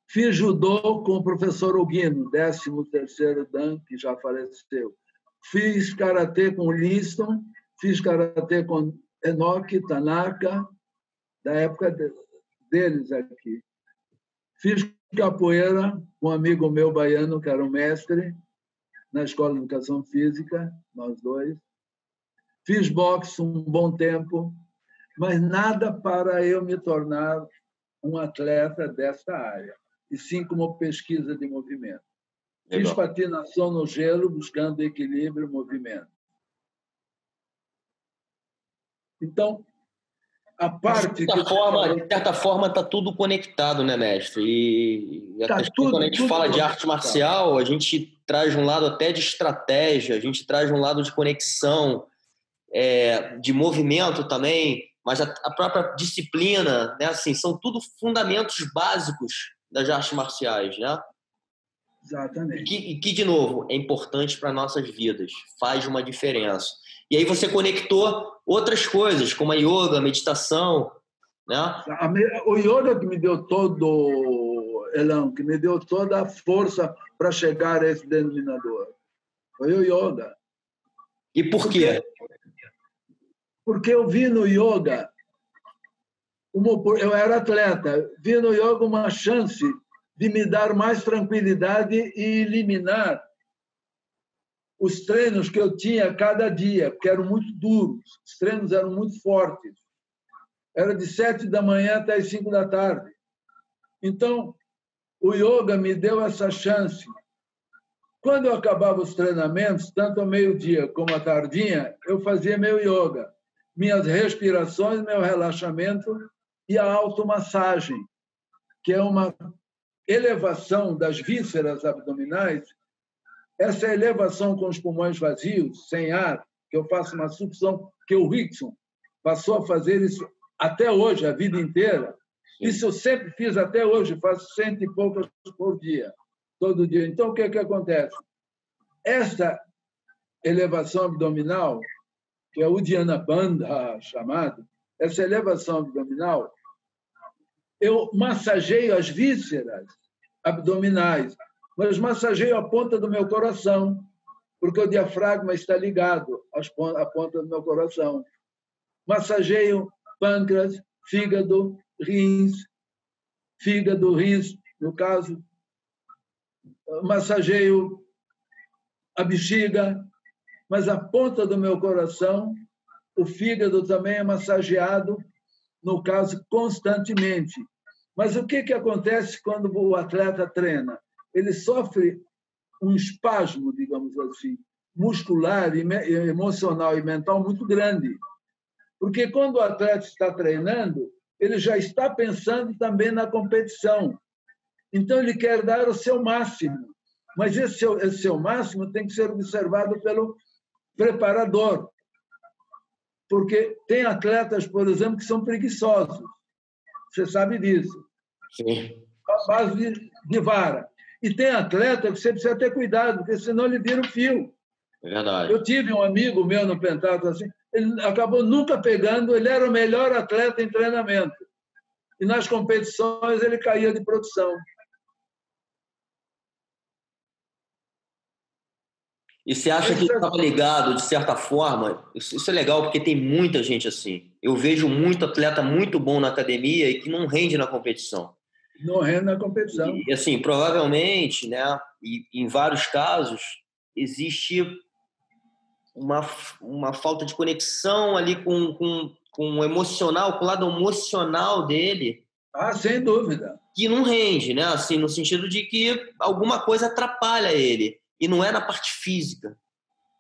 Fiz judô com o professor Ogino, 13º Dan, que já faleceu. Fiz karatê com Liston, fiz karatê com Enoki Tanaka, da época deles aqui. Fiz capoeira com um amigo meu baiano, que era um mestre, na Escola de Educação Física, nós dois. Fiz boxe um bom tempo, mas nada para eu me tornar um atleta desta área, e sim como pesquisa de movimento. Legal. Fiz patinação no gelo, buscando equilíbrio e movimento. Então, a parte. De certa, forma, de certa forma, está tudo conectado, né, mestre? E tá tudo, quando a gente fala de arte marcial, a gente traz um lado até de estratégia, a gente traz um lado de conexão, é, de movimento também, mas a, a, própria disciplina, né? Assim, são tudo fundamentos básicos das artes marciais, né? Exatamente. E que, e que de novo, é importante para nossas vidas, faz uma diferença. E aí você conectou outras coisas, como a yoga, a meditação, né? O yoga que me deu todo, Elão, que me deu toda a força para chegar a esse denominador. Foi o yoga. E por quê? Porque eu vi no yoga, uma, eu era atleta, vi no yoga uma chance de me dar mais tranquilidade e eliminar os treinos que eu tinha cada dia, porque eram muito duros, os treinos eram muito fortes. Era de sete da manhã até as cinco da tarde. Então, o yoga me deu essa chance. Quando eu acabava os treinamentos, tanto ao meio-dia como à tardinha, eu fazia meu yoga, minhas respirações, meu relaxamento e a automassagem, que é uma elevação das vísceras abdominais essa elevação com os pulmões vazios, sem ar, que eu faço uma sucção, que o Rickson passou a fazer isso até hoje, a vida inteira. Isso eu sempre fiz até hoje, faço cento e poucas por dia, todo dia. Então, o que, é que acontece? Esta elevação abdominal, que é o Dhyana Bandha chamado, essa elevação abdominal, eu massageio as vísceras abdominais, mas massageio a ponta do meu coração, porque o diafragma está ligado à ponta do meu coração. Massageio pâncreas, fígado, rins, fígado, rins, no caso. Massageio a bexiga, mas a ponta do meu coração, o fígado também é massageado, no caso, constantemente. Mas o que, que acontece quando o atleta treina? ele sofre um espasmo, digamos assim, muscular, emocional e mental muito grande. Porque quando o atleta está treinando, ele já está pensando também na competição. Então, ele quer dar o seu máximo. Mas esse seu, esse seu máximo tem que ser observado pelo preparador. Porque tem atletas, por exemplo, que são preguiçosos. Você sabe disso. Sim. A base de, de vara. E tem atleta que você precisa ter cuidado, porque senão ele vira o fio. É verdade. Eu tive um amigo meu no pentatlo assim, ele acabou nunca pegando, ele era o melhor atleta em treinamento. E nas competições ele caía de produção. E você acha que estava ligado, de certa forma? Isso é legal porque tem muita gente assim. Eu vejo muito atleta muito bom na academia e que não rende na competição. Não rende na competição. E assim, provavelmente, né? E em vários casos existe uma, uma falta de conexão ali com, com, com o emocional, com o lado emocional dele. Ah, sem dúvida. Que não rende, né? Assim, no sentido de que alguma coisa atrapalha ele. E não é na parte física.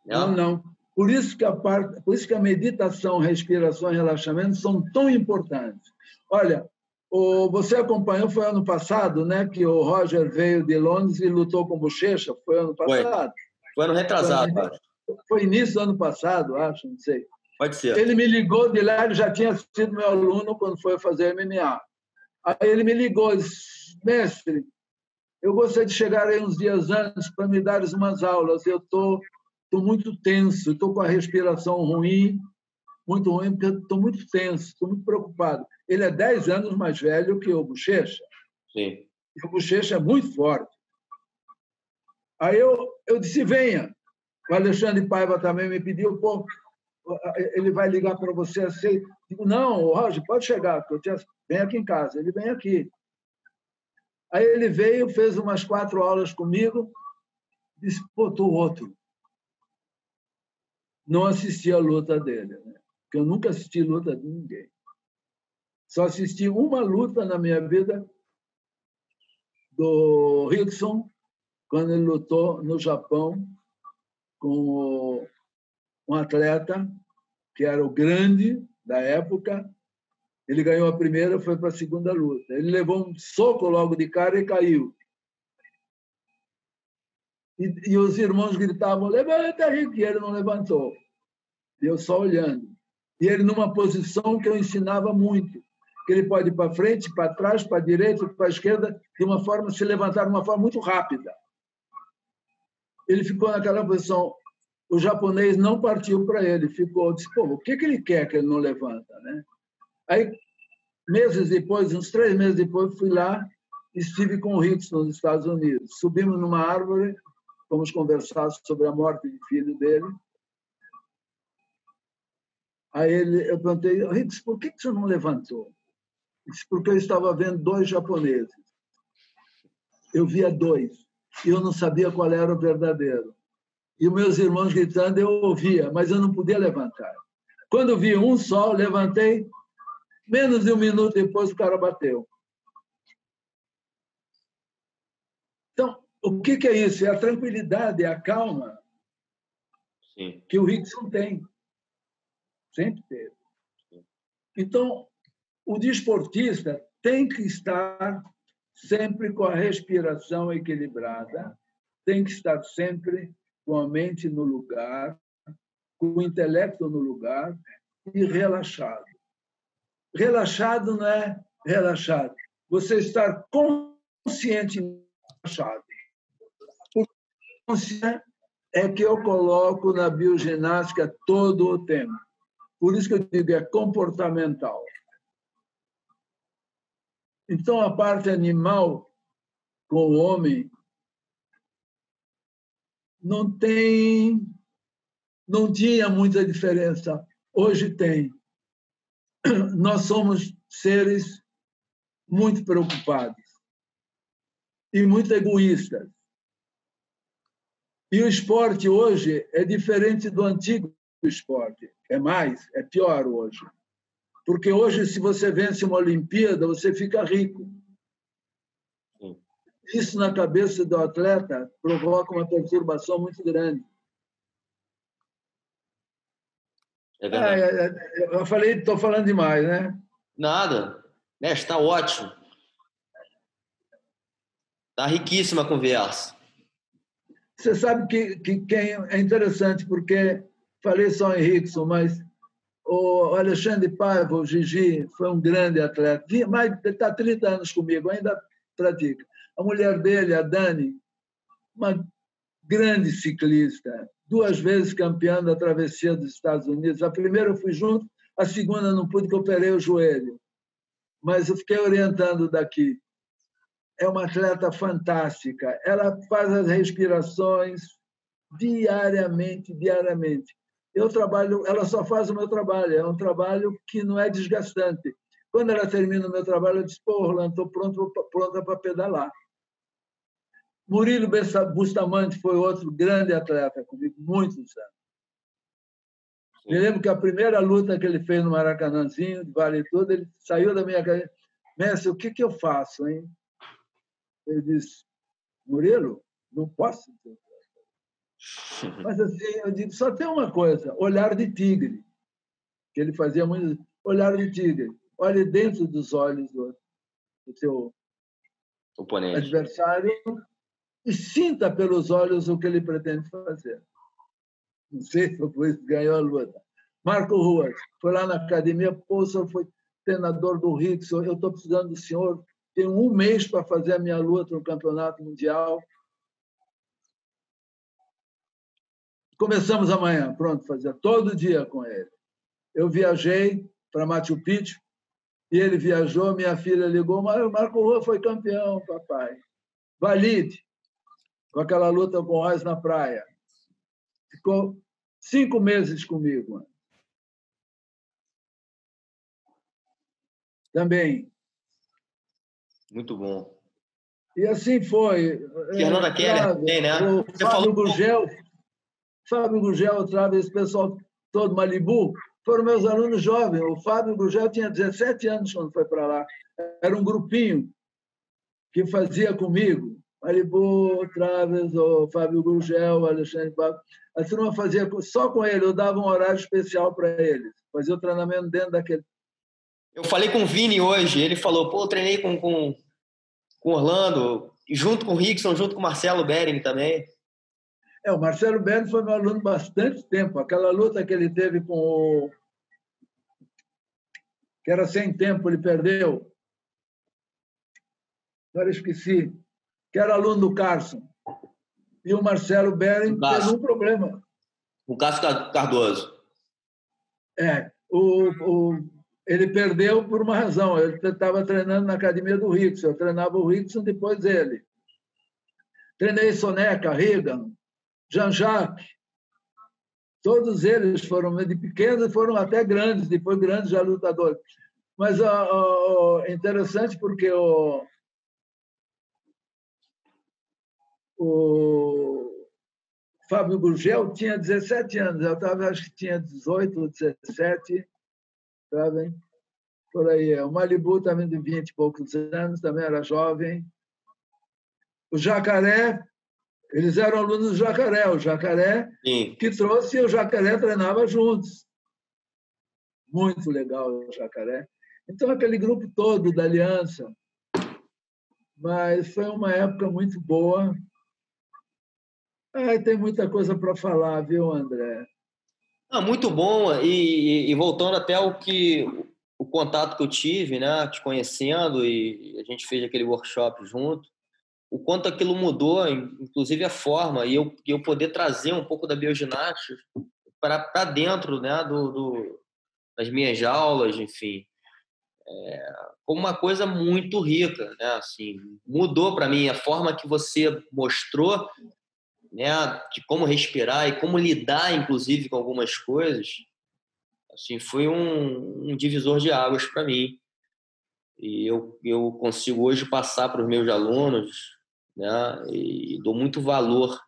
Né? Não, não. Por isso que a parte, por isso que a meditação, respiração e relaxamento são tão importantes. Olha, o, você acompanhou, foi ano passado, né, que o Roger veio de Londres e lutou com bochecha? Foi ano passado? Foi, foi ano retrasado, foi, acho. Foi início do ano passado, acho, não sei. Pode ser. Ele me ligou de lá, ele já tinha sido meu aluno quando foi fazer MMA. Aí ele me ligou e disse, mestre, eu gostaria de chegar aí uns dias antes para me dar umas aulas. Eu estou tô, tô muito tenso, estou com a respiração ruim, muito ruim, porque estou muito tenso, estou muito preocupado. Ele é 10 anos mais velho que o Bochecha. Sim. E o Bochecha é muito forte. Aí eu, eu disse, venha. O Alexandre Paiva também me pediu, pô, ele vai ligar para você assim. Digo, não, Roger, pode chegar, porque eu tinha... vem aqui em casa. Ele vem aqui. Aí ele veio, fez umas quatro aulas comigo, tô outro. Não assisti a luta dele, né? porque eu nunca assisti luta de ninguém. Só assisti uma luta na minha vida do Rickson, quando ele lutou no Japão com um atleta que era o grande da época, ele ganhou a primeira, foi para a segunda luta. Ele levou um soco logo de cara e caiu. E, e os irmãos gritavam: levanta, Rick! E ele não levantou. E eu só olhando. E ele numa posição que eu ensinava muito, que ele pode ir para frente, para trás, para a direita, para a esquerda, de uma forma se levantar de uma forma muito rápida. Ele ficou naquela posição. O japonês não partiu para ele, ficou, disse, pô, o que, que ele quer que ele não levanta, né? Aí, meses depois, uns três meses depois, fui lá estive com o Hicks nos Estados Unidos. Subimos numa árvore, fomos conversar sobre a morte do filho dele. Aí ele, eu perguntei, Hicks, por que, você não levantou? Ele disse, porque eu estava vendo dois japoneses. Eu via dois e eu não sabia qual era o verdadeiro. E meus irmãos gritando, eu ouvia, mas eu não podia levantar. Quando vi um só, levantei, Menos de um minuto depois, o cara bateu. Então, o que, é isso? É a tranquilidade, é a calma Sim. que o Rickson tem. Sempre teve. Então, o desportista tem que estar sempre com a respiração equilibrada, tem que estar sempre com a mente no lugar, com o intelecto no lugar e relaxado. Relaxado não é relaxado. Você estar consciente relaxado. O consciente é que eu coloco na bioginástica todo o tempo. Por isso que eu digo é comportamental. Então, a parte animal com o homem não tem, não tinha muita diferença. Hoje tem nós somos seres muito preocupados e muito egoístas. E o esporte hoje é diferente do antigo esporte. É mais, é pior hoje. Porque hoje, se você vence uma Olimpíada, você fica rico. Isso na cabeça do atleta provoca uma perturbação muito grande. É, é, é eu falei, estou falando demais, né? Nada. Mestre, está ótimo. Está riquíssima a conversa. Você sabe que, que quem é interessante, porque falei só em Rickson, mas o Alexandre Paiva, o Gigi, foi um grande atleta. Ele está 30 anos comigo, ainda pratica. A mulher dele, a Dani, uma grande ciclista, duas vezes campeã da travessia dos Estados Unidos. A primeira eu fui junto, a segunda não pude, porque eu operei o joelho. Mas eu fiquei orientando daqui. É uma atleta fantástica. Ela faz as respirações diariamente, diariamente. Eu trabalho, ela só faz o meu trabalho. É um trabalho que não é desgastante. Quando ela termina o meu trabalho, eu disse: Pô, Orlando, estou pronta para pedalar. Murilo Bustamante foi outro grande atleta comigo, muitos anos. Me lembro que a primeira luta que ele fez no Maracanãzinho, de Vale Tudo, ele saiu da minha casa. Mestre, o que, que eu faço, hein? Ele disse, Murilo, não posso. [LAUGHS] Mas assim, eu digo, só tem uma coisa, olhar de tigre. Que ele fazia muito, olhar de tigre. Olhe dentro dos olhos do, do seu Oponente. adversário e sinta pelos olhos o que ele pretende fazer. Não sei se foi ganhou a luta. Marco Ruas foi lá na academia, pô, o senhor foi treinador do Rickson, eu estou precisando do senhor, tenho um mês para fazer a minha luta no campeonato mundial. Começamos amanhã, pronto, fazia todo dia com ele. Eu viajei para Machu Picchu, e ele viajou, minha filha ligou, Marco Rua foi campeão, papai. Valide, com aquela luta com o Reis na praia. Ficou cinco meses comigo. Também. Muito bom. E assim foi. Fernanda é, Keller né? O Você Fábio falou... Gurgel, Fábio Gurgel, outra vez, pessoal todo Malibu, foram meus alunos jovens. O Fábio Gurgel tinha 17 anos quando foi para lá. Era um grupinho que fazia comigo. Maribu, Traves, o Fábio Gurgel, o Alexandre Papo. A turma fazia só com ele, eu dava um horário especial para eles. Fazia o treinamento dentro daquele. Eu falei com o Vini hoje, ele falou: pô, eu treinei com, com, com Orlando, junto com o Rickson, junto com o Marcelo Bering também. É, o Marcelo Bering foi meu aluno bastante tempo. Aquela luta que ele teve com o. que era sem tempo, ele perdeu. Agora esqueci que era aluno do Carson. E o Marcelo Bering teve um problema. O Cássio Cardoso. É. O, o, ele perdeu por uma razão. Ele estava treinando na academia do Rickson. Eu treinava o Rickson depois dele. Treinei Soneca, Reagan, Jean-Jacques. Todos eles foram de pequenos e foram até grandes, depois grandes já lutadores. Mas é interessante porque o, o Fábio Gurgel tinha 17 anos, eu tava, acho que tinha 18 ou 17, sabe? Tá por aí. O Malibu também de 20 e poucos anos, também era jovem. O Jacaré, eles eram alunos do Jacaré, o Jacaré Sim. que trouxe e o Jacaré treinava juntos. Muito legal o Jacaré. Então, aquele grupo todo da Aliança. Mas foi uma época muito boa. Ah, tem muita coisa para falar, viu, André? Ah, muito bom. E, e, voltando até o que o contato que eu tive, né, te conhecendo e a gente fez aquele workshop junto, o quanto aquilo mudou, inclusive a forma e eu, eu poder trazer um pouco da bioginástica para dentro, né, do, do, das minhas aulas, enfim, é, como uma coisa muito rica, né, assim, mudou para mim a forma que você mostrou né, de como respirar e como lidar, inclusive, com algumas coisas, assim, foi um, um divisor de águas para mim. E eu, eu consigo hoje passar para os meus alunos, né, e dou muito valor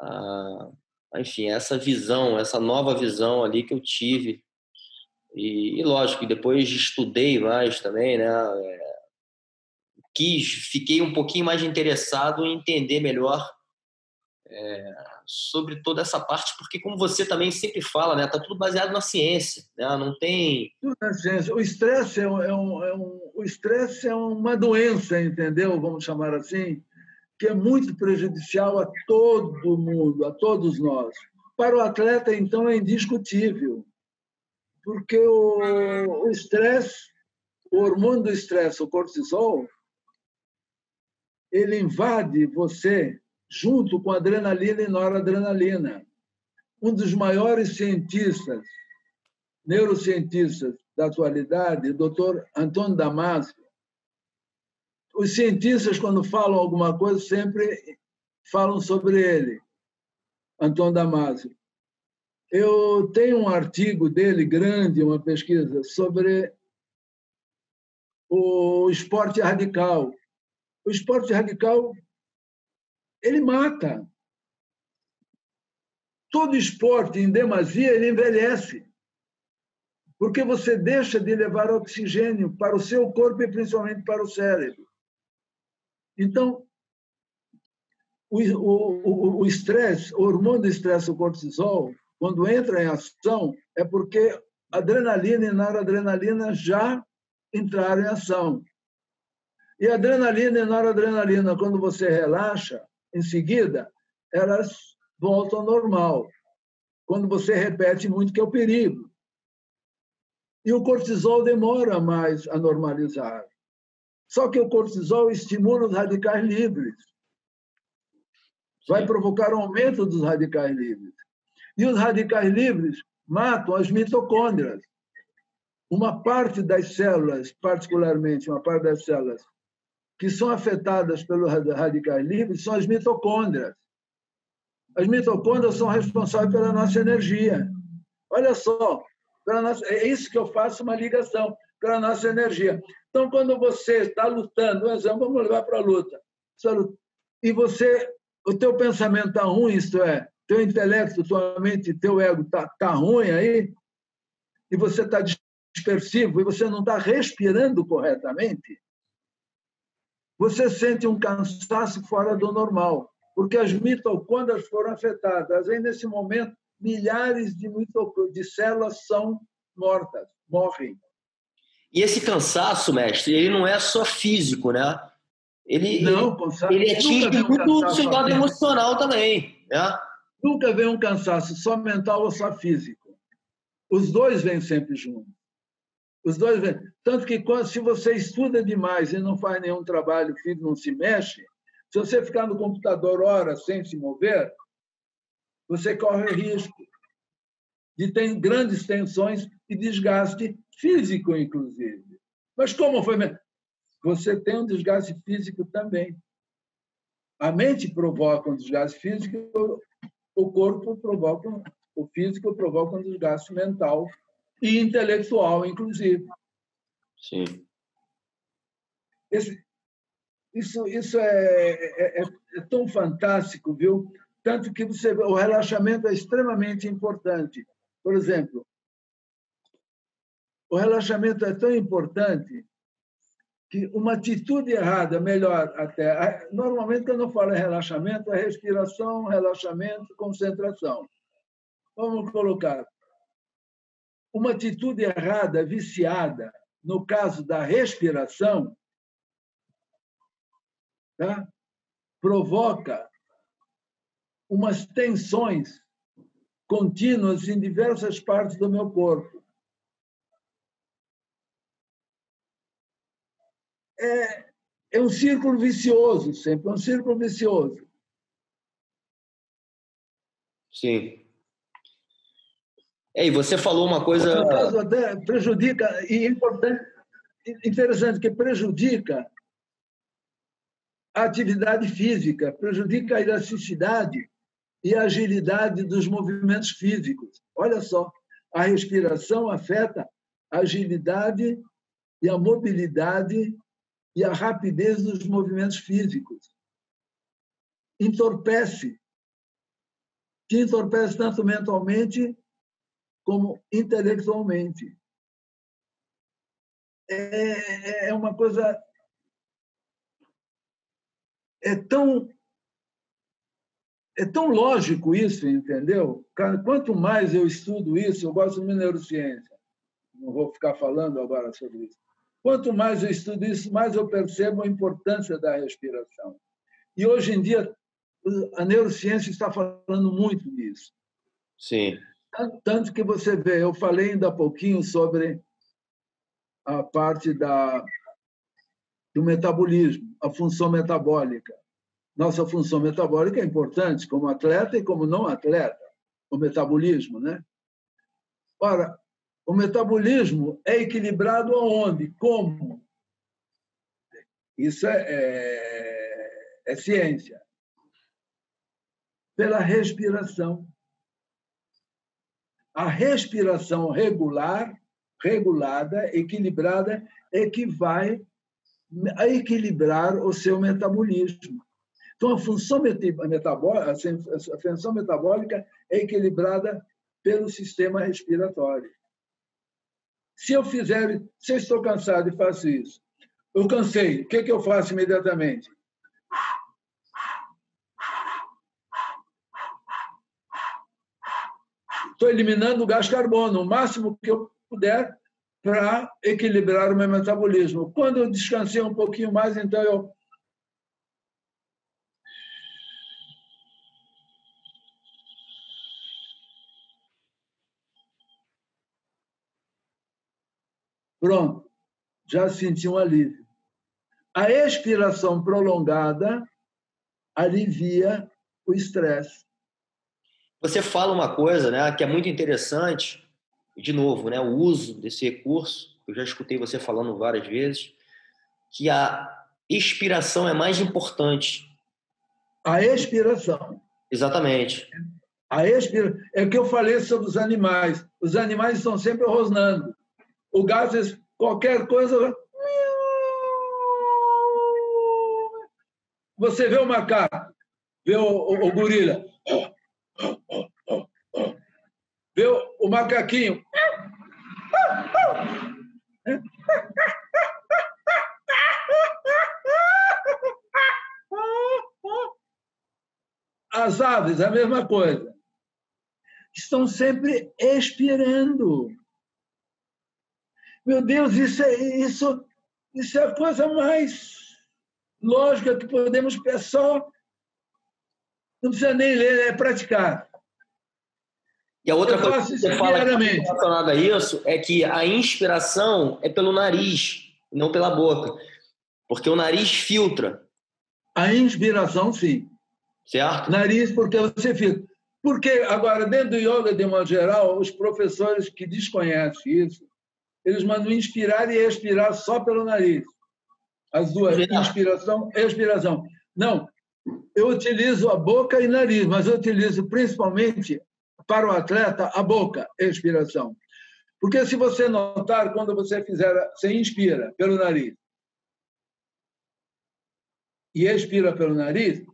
a, a, enfim, essa visão, essa nova visão ali que eu tive. E, e lógico, depois estudei mais também, né, é, quis, fiquei um pouquinho mais interessado em entender melhor é, sobre toda essa parte, porque como você também sempre fala, né, tá tudo baseado na ciência, né, não tem. Na ciência. O estresse é, um, é, um, é um, o estresse é uma doença, entendeu? Vamos chamar assim, que é muito prejudicial a todo mundo, a todos nós. Para o atleta, então, é indiscutível, porque o estresse, o, o hormônio do estresse, o cortisol, ele invade você junto com adrenalina e noradrenalina. Um dos maiores cientistas, neurocientistas da atualidade, doutor Antônio Damasio. Os cientistas, quando falam alguma coisa, sempre falam sobre ele, Antônio Damasio. Eu tenho um artigo dele grande, uma pesquisa sobre o esporte radical. O esporte radical ele mata. Todo esporte em demasia ele envelhece. Porque você deixa de levar oxigênio para o seu corpo e principalmente para o cérebro. Então, o estresse, o, o, o hormônio do estresse, o cortisol, quando entra em ação, é porque adrenalina e noradrenalina já entraram em ação. E adrenalina e noradrenalina, quando você relaxa, em seguida, elas voltam ao normal. Quando você repete muito, que é o perigo. E o cortisol demora mais a normalizar. Só que o cortisol estimula os radicais livres. Vai provocar um aumento dos radicais livres. E os radicais livres matam as mitocôndrias. Uma parte das células, particularmente uma parte das células que são afetadas radicais livres são as mitocôndrias. As mitocôndrias são responsáveis pela nossa energia. Olha só, nossa, é isso que eu faço uma ligação pela nossa energia. Então, quando você está lutando, um exemplo, vamos levar para a luta, e você, o teu pensamento está ruim, isto é, teu intelecto, tua mente, teu ego está tá ruim aí, e você está dispersivo, e você não está respirando corretamente, você sente um cansaço fora do normal, porque as mitocôndrias foram afetadas. Aí, nesse momento, milhares de, de células são mortas, morrem. E esse cansaço, mestre, ele não é só físico, né? Ele, não, ele, ele atinge um muito o seu lado emocional também. Né? Nunca vem um cansaço só mental ou só físico. Os dois vêm sempre juntos. Os dois, tanto que quando, se você estuda demais e não faz nenhum trabalho, o não se mexe, se você ficar no computador horas sem se mover, você corre risco de ter grandes tensões e desgaste físico, inclusive. Mas como foi? Você tem um desgaste físico também. A mente provoca um desgaste físico, o corpo provoca, o físico provoca um desgaste mental e intelectual, inclusive. Sim. Esse, isso isso é, é, é, é, tão fantástico, viu? Tanto que você, o relaxamento é extremamente importante. Por exemplo, o relaxamento é tão importante que uma atitude errada, melhor até. Normalmente, quando eu falo em relaxamento, é respiração, relaxamento, concentração. Vamos colocar uma atitude errada, viciada, no caso da respiração, tá? provoca umas tensões contínuas em diversas partes do meu corpo. É, é um círculo vicioso, sempre, é um círculo vicioso. Sim. É, e você falou uma coisa. Caso, até prejudica, e importante, interessante, que prejudica a atividade física, prejudica a elasticidade e a agilidade dos movimentos físicos. Olha só, a respiração afeta a agilidade e a mobilidade e a rapidez dos movimentos físicos. Entorpece. Te entorpece tanto mentalmente como intelectualmente. É, é uma coisa. É tão é tão lógico isso, entendeu? Quanto mais eu estudo isso, eu gosto de neurociência, não vou ficar falando agora sobre isso. Quanto mais eu estudo isso, mais eu percebo a importância da respiração. E hoje em dia, a neurociência está falando muito nisso. Sim. Tanto que você vê, eu falei ainda há pouquinho sobre a parte da, do metabolismo, a função metabólica. Nossa função metabólica é importante como atleta e como não atleta, o metabolismo, né? Ora, o metabolismo é equilibrado aonde? Como? Isso é, é, é ciência. Pela respiração. A respiração regular, regulada, equilibrada, é que vai equilibrar o seu metabolismo. Então, a função metabólica, a função metabólica é equilibrada pelo sistema respiratório. Se eu fizer, se eu estou cansado e faço isso, eu cansei, o que, que eu faço imediatamente? Estou eliminando o gás carbono, o máximo que eu puder, para equilibrar o meu metabolismo. Quando eu descansei um pouquinho mais, então eu Pronto, já senti um alívio. A expiração prolongada alivia o estresse. Você fala uma coisa né, que é muito interessante, de novo, né, o uso desse recurso, eu já escutei você falando várias vezes, que a expiração é mais importante. A expiração. Exatamente. A expira... É o que eu falei sobre os animais. Os animais estão sempre rosnando o gás, qualquer coisa. Você vê o macaco, vê o, o, o gorila, vê o, macaquinho. As aves, a mesma coisa. Estão sempre expirando. Meu Deus, isso é, isso, isso é a coisa mais lógica que podemos só. Não precisa nem ler, é praticar. E a outra Eu coisa que você fala relacionada a isso é que a inspiração é pelo nariz, não pela boca. Porque o nariz filtra. A inspiração, sim. Certo? Nariz, porque você filtra. Porque, agora, dentro do yoga, de uma geral, os professores que desconhecem isso, eles mandam inspirar e expirar só pelo nariz. As duas, inspiração e expiração. Não, eu utilizo a boca e nariz, mas eu utilizo principalmente para o atleta a boca, expiração. Porque se você notar, quando você fizer, você inspira pelo nariz e expira pelo nariz,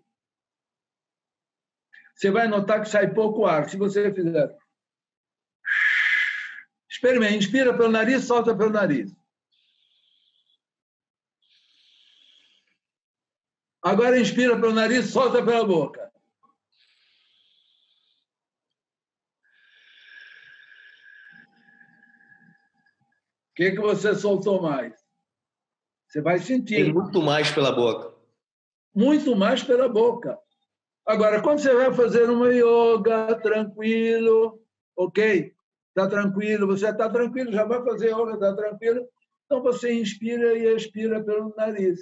você vai notar que sai pouco ar. Se você fizer Experimente. Inspira pelo nariz, solta pelo nariz. Agora inspira pelo nariz, solta pela boca. O que, que você soltou mais? Você vai sentir. Tem muito mais pela boca. Muito mais pela boca. Agora, quando você vai fazer uma yoga tranquilo, ok? está tranquilo, você está tranquilo, já vai fazer yoga, está tranquilo. Então você inspira e expira pelo nariz.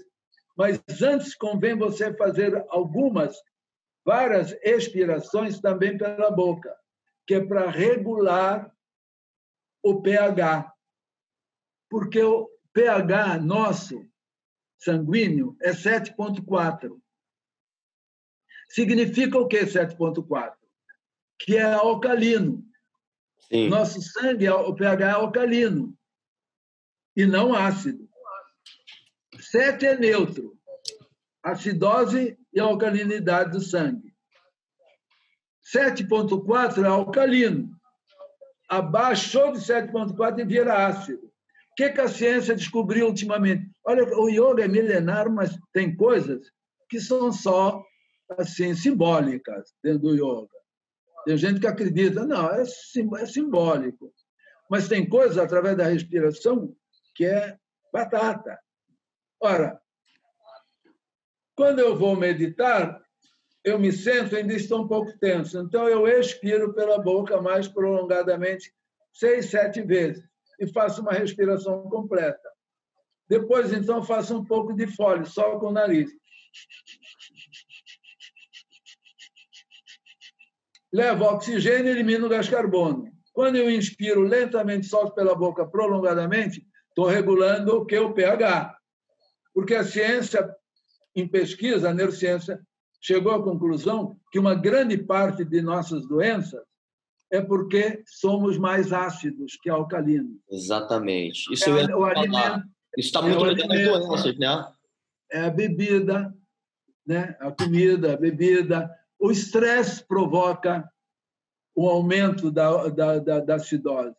Mas antes convém você fazer algumas, várias expirações também pela boca, que é para regular o pH. Porque o pH nosso sanguíneo é 7,4. Significa o que 7,4? Que é alcalino. Sim. Nosso sangue, o pH é alcalino e não ácido. 7 é neutro, acidose e alcalinidade do sangue. 7,4 é alcalino. Abaixou de 7,4 e vira ácido. O que, que a ciência descobriu ultimamente? Olha, o yoga é milenar, mas tem coisas que são só assim simbólicas dentro do yoga. Tem gente que acredita, não, é, é simbólico. Mas tem coisas através da respiração que é batata. Ora, quando eu vou meditar, eu me sento ainda estou um pouco tenso. Então, eu expiro pela boca mais prolongadamente, seis, sete vezes, e faço uma respiração completa. Depois, então, faço um pouco de fole, só com o nariz. Levo oxigênio e elimino o gás carbono. Quando eu inspiro lentamente, solto pela boca prolongadamente, estou regulando o que? O pH. Porque a ciência, em pesquisa, a neurociência, chegou à conclusão que uma grande parte de nossas doenças é porque somos mais ácidos que alcalinos. Exatamente. Isso é, o alimento, isso está muito é ligado às doenças, né? É a bebida, né? a comida, a bebida. O estresse provoca o aumento da, da, da, da acidose.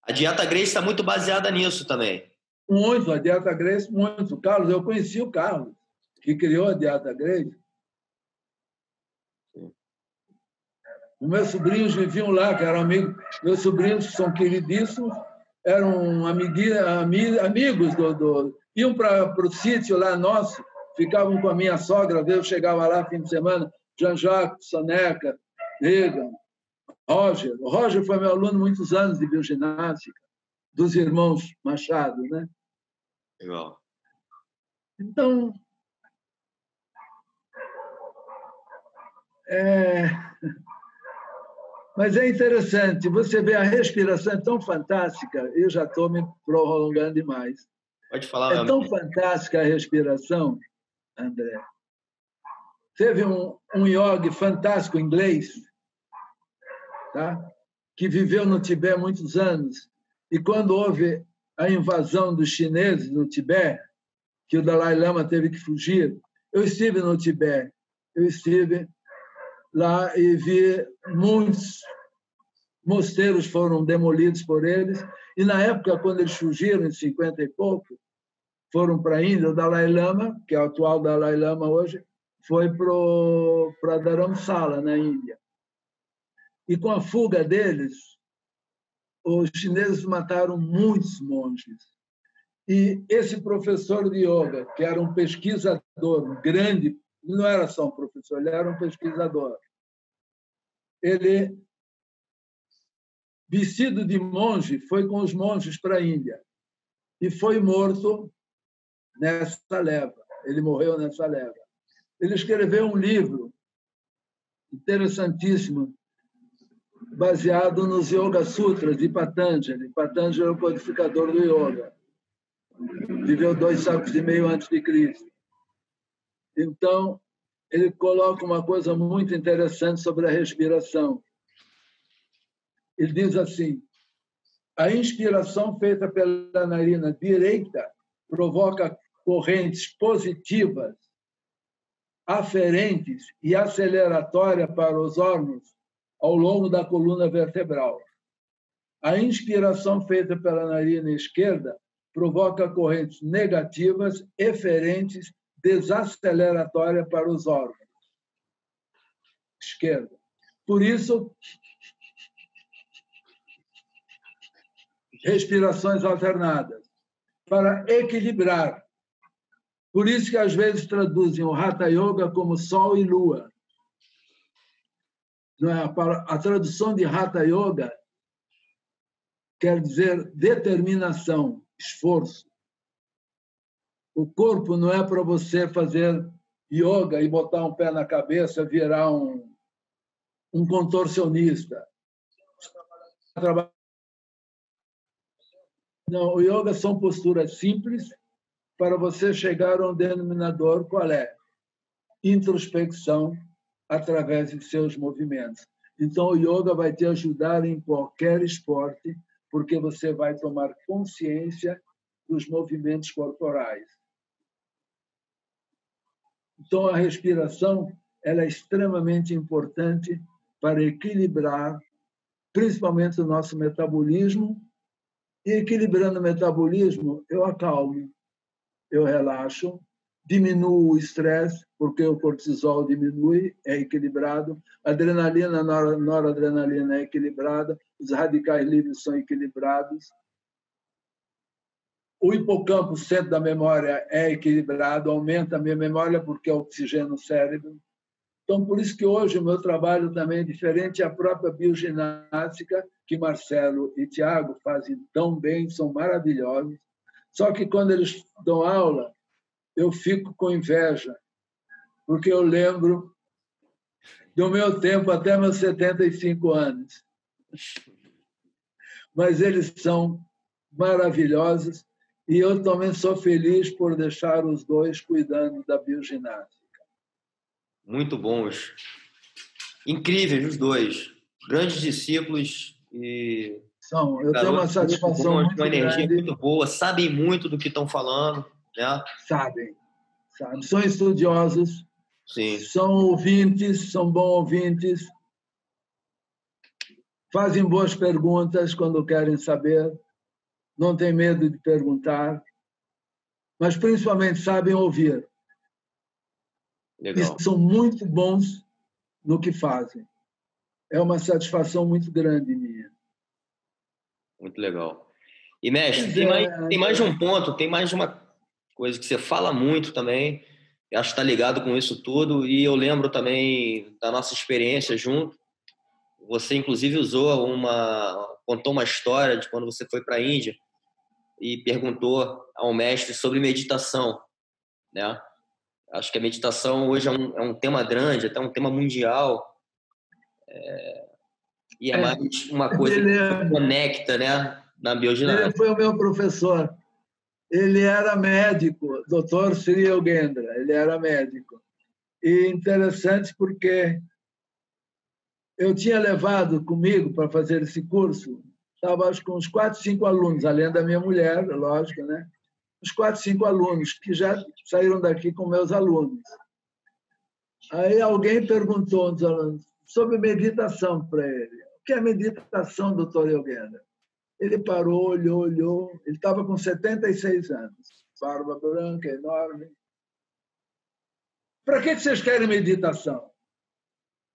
A dieta Grace está muito baseada nisso também. Muito, a dieta Grace, muito. Carlos, eu conheci o Carlos, que criou a dieta Grace. Os meus sobrinhos viviam lá, que eram amigos. Meus sobrinhos são queridíssimos, eram amigos do, do iam para o sítio lá nosso, ficavam com a minha sogra, eu chegava lá fim de semana, Jean-Jacques, Soneca, Regan, Roger. O Roger foi meu aluno muitos anos de bioginástica, dos irmãos Machado, né? Legal. Então, é... Mas é interessante, você vê a respiração é tão fantástica, eu já estou me prolongando demais. Pode falar. É tão fantástica a respiração, André. Teve um, um yogi fantástico inglês, tá? que viveu no Tibete muitos anos, e quando houve a invasão dos chineses no Tibete, que o Dalai Lama teve que fugir, eu estive no Tibete, eu estive lá e vi muitos mosteiros foram demolidos por eles, e na época, quando eles fugiram, em 50 e pouco, foram para a Índia, o Dalai Lama, que é o atual Dalai Lama hoje, foi para Dharamsala, na Índia. E com a fuga deles, os chineses mataram muitos monges. E esse professor de yoga, que era um pesquisador um grande, não era só um professor, ele era um pesquisador. Ele, vestido de monge, foi com os monges para a Índia e foi morto nessa leva. Ele morreu nessa leva. Ele escreveu um livro interessantíssimo baseado nos Yoga Sutras de Patanjali. Patanjali é o codificador do yoga. Viveu dois séculos e meio antes de Cristo. Então, ele coloca uma coisa muito interessante sobre a respiração. Ele diz assim: a inspiração feita pela narina direita provoca correntes positivas, aferentes e aceleratórias para os órgãos ao longo da coluna vertebral. A inspiração feita pela narina esquerda provoca correntes negativas, eferentes, desaceleratórias para os órgãos. Esquerda. Por isso, respirações alternadas, para equilibrar. Por isso que às vezes traduzem o Hatha Yoga como Sol e Lua. É? A tradução de Hatha Yoga quer dizer determinação, esforço. O corpo não é para você fazer yoga e botar um pé na cabeça, virar um, um contorcionista. Não, o yoga são posturas simples para você chegar a um denominador qual é? Introspecção, através de seus movimentos. Então, o yoga vai te ajudar em qualquer esporte, porque você vai tomar consciência dos movimentos corporais. Então, a respiração ela é extremamente importante para equilibrar, principalmente o nosso metabolismo. E equilibrando o metabolismo, eu acalmo, eu relaxo, diminuo o estresse porque o cortisol diminui, é equilibrado, a adrenalina, noradrenalina é equilibrada, os radicais livres são equilibrados, o hipocampo, centro da memória, é equilibrado, aumenta a minha memória porque é oxigênio no cérebro. Então, por isso que hoje o meu trabalho também é diferente, a própria bioginástica, que Marcelo e Tiago fazem tão bem, são maravilhosos. Só que quando eles dão aula, eu fico com inveja, porque eu lembro do meu tempo até meus 75 anos. Mas eles são maravilhosos e eu também sou feliz por deixar os dois cuidando da bioginástica. Muito bons. Incríveis os dois. Grandes discípulos e. São, eu tenho uma satisfação muito, muito uma energia grande. muito boa, sabem muito do que estão falando. Né? Sabem, sabem. São estudiosos, Sim. são ouvintes, são bons ouvintes, fazem boas perguntas quando querem saber, não têm medo de perguntar, mas principalmente sabem ouvir. Legal. E são muito bons no que fazem. É uma satisfação muito grande minha. Muito legal. E, mestre, tem, mais, é, tem mais de um ponto, tem mais de uma coisa que você fala muito também. Acho que está ligado com isso tudo. E eu lembro também da nossa experiência junto. Você, inclusive, usou uma. contou uma história de quando você foi para a Índia e perguntou ao mestre sobre meditação, né? Acho que a meditação hoje é um, é um tema grande, até um tema mundial. É, e é, é, mais uma [LAUGHS] coisa que conecta né, na bioginástica. Ele foi o meu professor. Ele era médico, doutor Sri Yogendra, ele era médico. E interessante porque eu tinha levado comigo para fazer esse curso, estava acho com uns quatro, cinco alunos, além da minha mulher, lógico, né? uns quatro, cinco alunos que já saíram daqui com meus alunos. Aí alguém perguntou aos alunos sobre meditação para ele. O que é meditação, doutor Euguena? Ele parou, olhou, olhou. Ele estava com 76 anos, barba branca, enorme. Para que vocês querem meditação?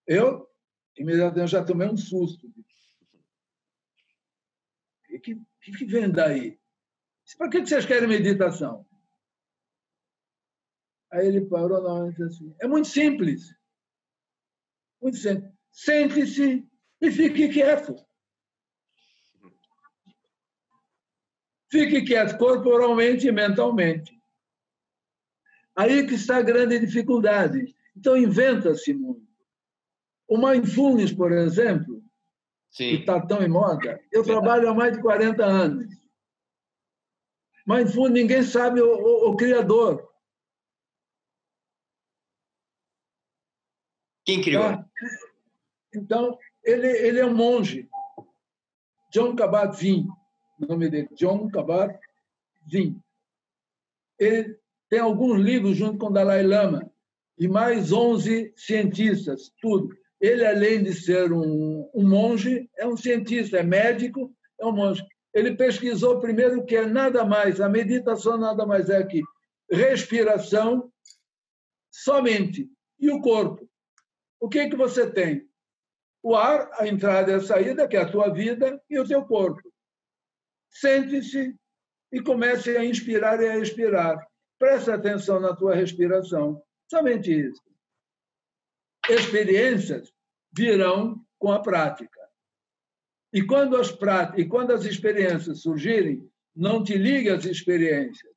Eu, imediatamente, já tomei um susto. O que, que, vem daí? Para que vocês querem meditação? Aí ele parou hora e disse assim: é muito simples. Muito simples. Sente-se e fique quieto. Fique quieto corporalmente e mentalmente. Aí que está a grande dificuldade. Então, inventa-se muito. O mindfulness, por exemplo, Sim. que está tão em moda, eu trabalho há mais de 40 anos. Mindfulness, ninguém sabe o, o, o criador. Quem criou? Tá? Então, ele, ele é um monge. John Kabat-Zinn, nome dele, John Kabat-Zinn. Ele tem alguns livros junto com Dalai Lama e mais 11 cientistas, tudo. Ele, além de ser um, um monge, é um cientista, é médico, é um monge ele pesquisou primeiro que é nada mais, a meditação nada mais é que respiração somente e o corpo. O que que você tem? O ar, a entrada e a saída, que é a tua vida, e o teu corpo. Sente-se e comece a inspirar e a expirar. Preste atenção na tua respiração. Somente isso. Experiências virão com a prática. E quando as práticas, e quando as experiências surgirem, não te ligue às experiências.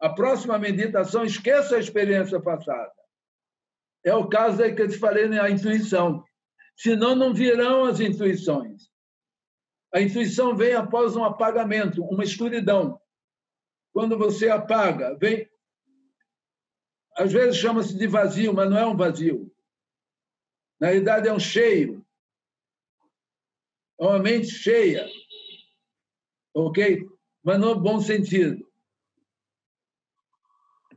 A próxima meditação, esqueça a experiência passada. É o caso que eu te falei na intuição. Senão, não virão as intuições. A intuição vem após um apagamento, uma escuridão. Quando você apaga, vem. Às vezes chama-se de vazio, mas não é um vazio. Na realidade, é um cheio é uma mente cheia, ok? Mas no bom sentido.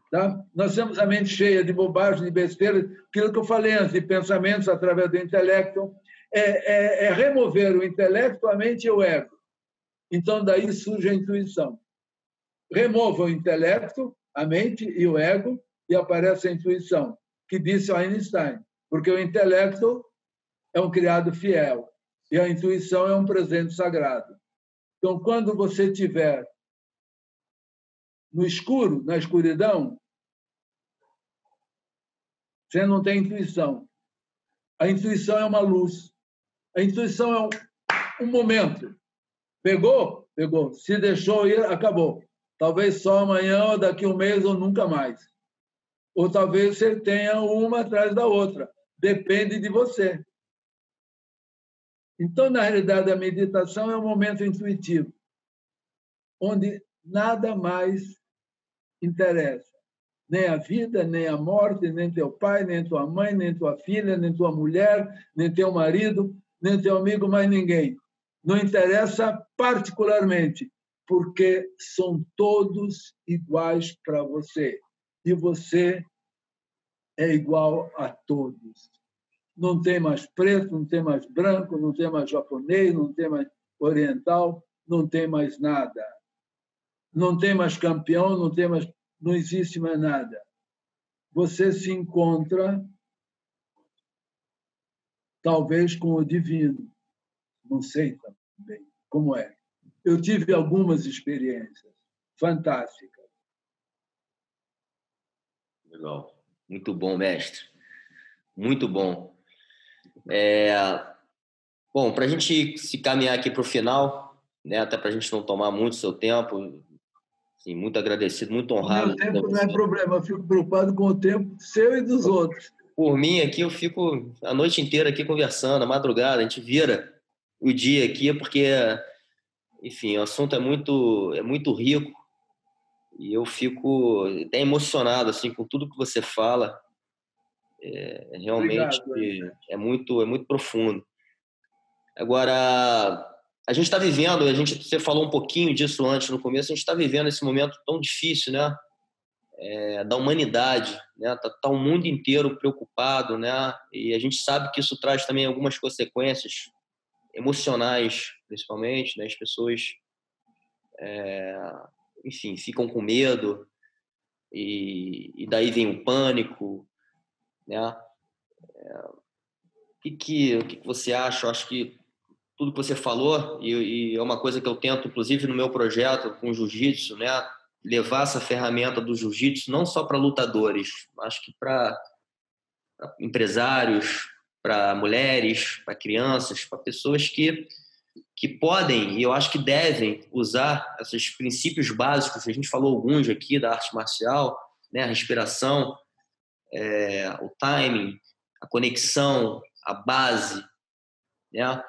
Tá? Nós temos a mente cheia de bobagem, de besteira, aquilo que eu falei antes, de pensamentos através do intelecto. É, é, é remover o intelecto, a mente e o ego. Então, daí surge a intuição. Remova o intelecto, a mente e o ego, e aparece a intuição, que disse Einstein, porque o intelecto é um criado fiel e a intuição é um presente sagrado. Então, quando você tiver no escuro, na escuridão, você não tem intuição. A intuição é uma luz. A intuição é um, um momento. Pegou? Pegou. Se deixou ir, acabou. Talvez só amanhã, ou daqui um mês, ou nunca mais. Ou talvez você tenha uma atrás da outra. Depende de você. Então, na realidade, a meditação é um momento intuitivo, onde nada mais interessa. Nem a vida, nem a morte, nem teu pai, nem tua mãe, nem tua filha, nem tua mulher, nem teu marido, nem teu amigo, mais ninguém. Não interessa particularmente, porque são todos iguais para você. E você é igual a todos. Não tem mais preto, não tem mais branco, não tem mais japonês, não tem mais oriental, não tem mais nada não tem mais campeão, não tem mais, não existe mais nada. Você se encontra talvez com o divino, não sei também como é. Eu tive algumas experiências fantásticas. Legal, muito bom, mestre, muito bom. É... Bom, para a gente se caminhar aqui para o final, né, até para a gente não tomar muito seu tempo, Sim, muito agradecido, muito honrado. O tempo não é problema, eu fico preocupado com o tempo seu e dos outros. Por mim, aqui eu fico a noite inteira aqui conversando, a madrugada, a gente vira o dia aqui, porque, enfim, o assunto é muito, é muito rico e eu fico até emocionado assim com tudo que você fala. É, realmente Obrigado, é muito, é muito profundo. Agora, a gente está vivendo, a gente, você falou um pouquinho disso antes no começo, a gente está vivendo esse momento tão difícil, né? É, da humanidade, né? Tá, tá o mundo inteiro preocupado, né? E a gente sabe que isso traz também algumas consequências emocionais, principalmente, né? As pessoas, é, enfim, ficam com medo e, e, daí vem o pânico, né? É, que, que, o que você acha? Eu acho que tudo que você falou e, e, é uma coisa que eu tento, inclusive no meu projeto com o jiu-jitsu, né, levar essa ferramenta do jiu-jitsu não só para lutadores, acho que para empresários, para mulheres, para crianças, para pessoas que que podem e eu acho que devem usar esses princípios básicos. A gente falou alguns aqui da arte marcial, né, a respiração, é, o timing, a conexão, a base, né?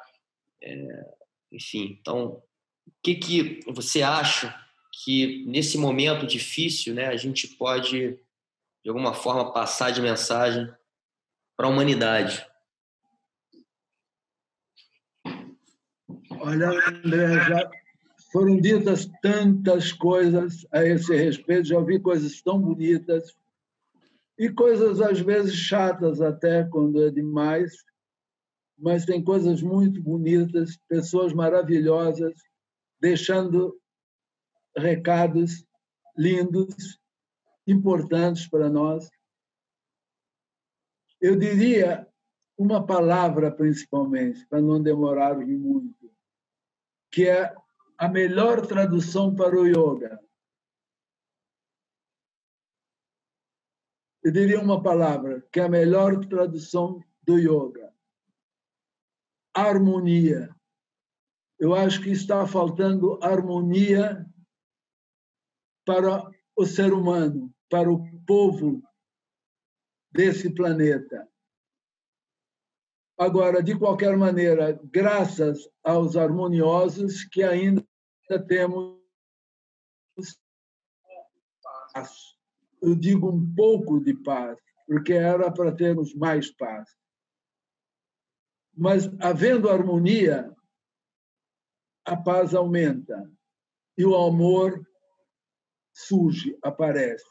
É, enfim, então, o que, que você acha que nesse momento difícil, né, a gente pode de alguma forma passar de mensagem para a humanidade? Olha, André, já foram ditas tantas coisas a esse respeito, já ouvi coisas tão bonitas e coisas às vezes chatas até quando é demais mas tem coisas muito bonitas, pessoas maravilhosas, deixando recados lindos, importantes para nós. Eu diria uma palavra principalmente, para não demorar muito, que é a melhor tradução para o yoga. Eu diria uma palavra, que é a melhor tradução do yoga harmonia. Eu acho que está faltando harmonia para o ser humano, para o povo desse planeta. Agora, de qualquer maneira, graças aos harmoniosos que ainda temos paz. Eu digo um pouco de paz, porque era para termos mais paz. Mas, havendo harmonia, a paz aumenta e o amor surge, aparece.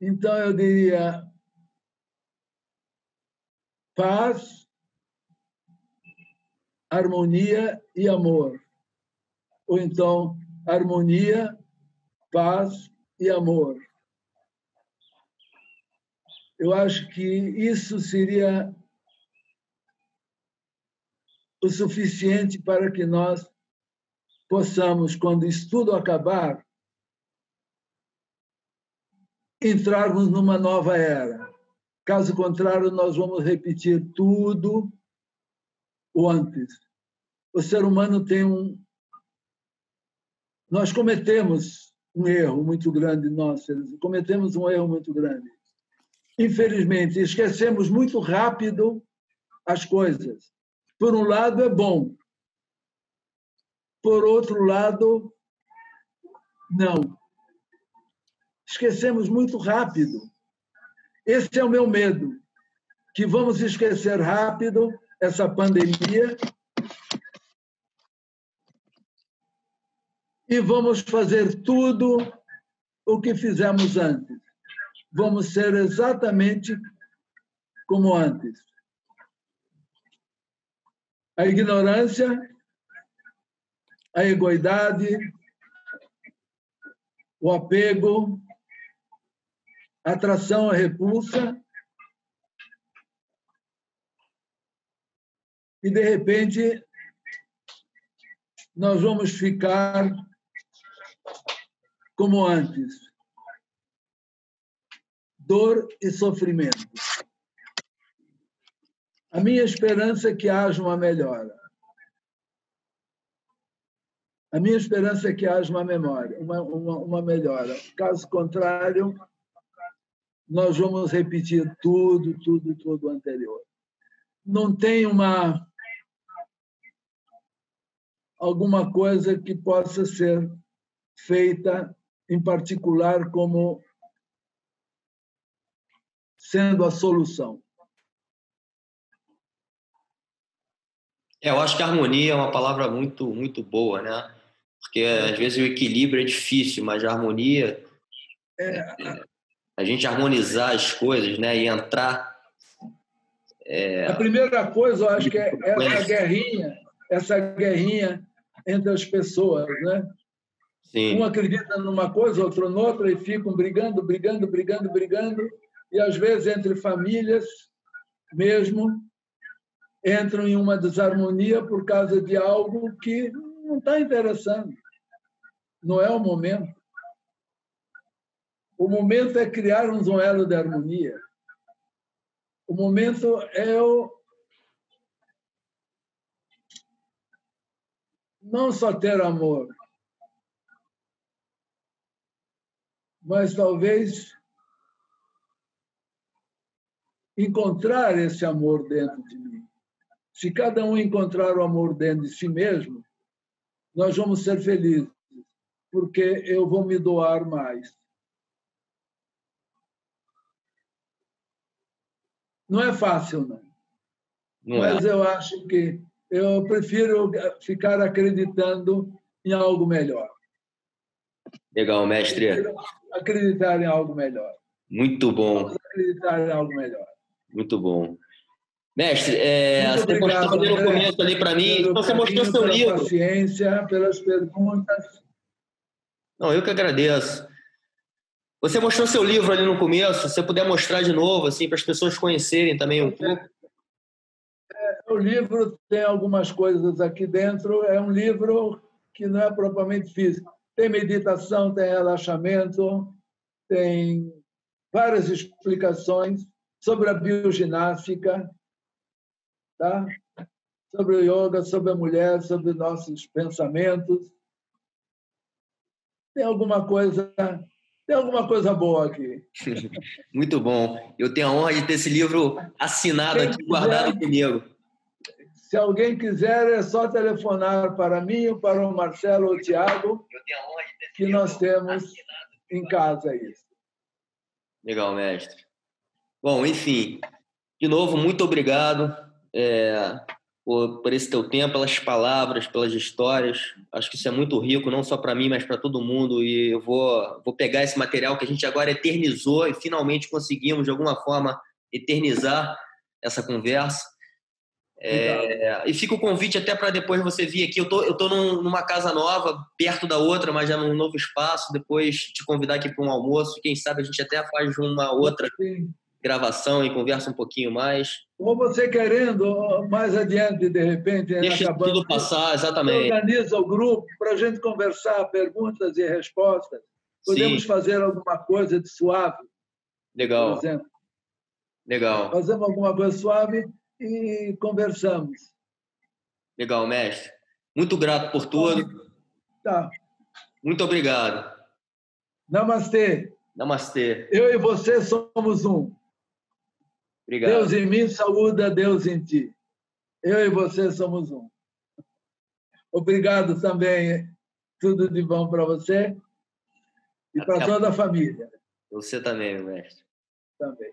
Então, eu diria: paz, harmonia e amor. Ou então, harmonia, paz, e amor. Eu acho que isso seria o suficiente para que nós possamos, quando isso tudo acabar, entrarmos numa nova era. Caso contrário, nós vamos repetir tudo o antes. O ser humano tem um. Nós cometemos um erro muito grande, nós cometemos um erro muito grande. Infelizmente, esquecemos muito rápido as coisas. Por um lado, é bom. Por outro lado, não. Esquecemos muito rápido. Esse é o meu medo, que vamos esquecer rápido essa pandemia e vamos fazer tudo o que fizemos antes. Vamos ser exatamente como antes. A ignorância, a egoidade, o apego, a atração, a repulsa, e de repente nós vamos ficar como antes. Dor e sofrimento. A minha esperança é que haja uma melhora. A minha esperança é que haja uma memória, uma, uma, uma melhora. Caso contrário, nós vamos repetir tudo, tudo, tudo anterior. Não tem uma alguma coisa que possa ser feita em particular como sendo a solução? É, eu acho que harmonia é uma palavra muito muito boa, né? Porque às vezes o equilíbrio é difícil, mas a harmonia é, a gente harmonizar as coisas, né, e entrar é... A primeira coisa, eu acho que é essa guerrinha, essa guerrinha entre as pessoas, né? Sim. Um acredita numa coisa, outro noutra, e ficam brigando, brigando, brigando, brigando, e às vezes entre famílias mesmo entram em uma desarmonia por causa de algo que não está interessando. Não é o momento. O momento é criarmos um elo de harmonia. O momento é o não só ter amor, mas talvez encontrar esse amor dentro de mim. Se cada um encontrar o amor dentro de si mesmo, nós vamos ser felizes, porque eu vou me doar mais. Não é fácil, não. não. Mas é. eu acho que eu prefiro ficar acreditando em algo melhor. Legal, mestre. Acreditar em algo melhor. Muito bom. acreditar em algo melhor. Muito bom. Mestre, é, você mostrou ali no começo ali para mim, então você mostrou seu pela livro. paciência, pelas perguntas. Não, eu que agradeço. Você mostrou seu livro ali no começo, se você puder mostrar de novo, assim, para as pessoas conhecerem também um pouco. É, o livro tem algumas coisas aqui dentro, é um livro que não é propriamente físico. Tem meditação, tem relaxamento, tem várias explicações sobre a bioginástica, tá? sobre o yoga, sobre a mulher, sobre nossos pensamentos. Tem alguma coisa, tem alguma coisa boa aqui. [LAUGHS] Muito bom. Eu tenho a honra de ter esse livro assinado Quem aqui, quiser, guardado comigo. Se alguém quiser, é só telefonar para mim, para o Marcelo ou o Tiago, que nós temos em casa isso. Legal, mestre. Bom, enfim, de novo, muito obrigado é, por, por, esse teu tempo, pelas palavras, pelas histórias. Acho que isso é muito rico, não só para mim, mas para todo mundo. E eu vou, vou pegar esse material que a gente agora eternizou e finalmente conseguimos, de alguma forma, eternizar essa conversa. É, e fica o convite até para depois você vir aqui. Eu tô, eu tô num, numa casa nova, perto da outra, mas já num novo espaço. Depois te convidar aqui para um almoço. Quem sabe a gente até faz uma outra Sim. Gravação e conversa um pouquinho mais. Ou você querendo, mais adiante, de repente, Deixa acabando, tudo passar, exatamente. Organiza o grupo para a gente conversar, perguntas e respostas. Podemos Sim. fazer alguma coisa de suave. Legal. Por exemplo. Legal. Fazemos alguma coisa suave e conversamos. Legal, mestre. Muito grato por tudo. Tá. Muito obrigado. Namastê. Namastê. Eu e você somos um. Obrigado. Deus em mim saúda, Deus em ti. Eu e você somos um. Obrigado também. Tudo de bom para você e para toda a família. Você também, mestre. Também.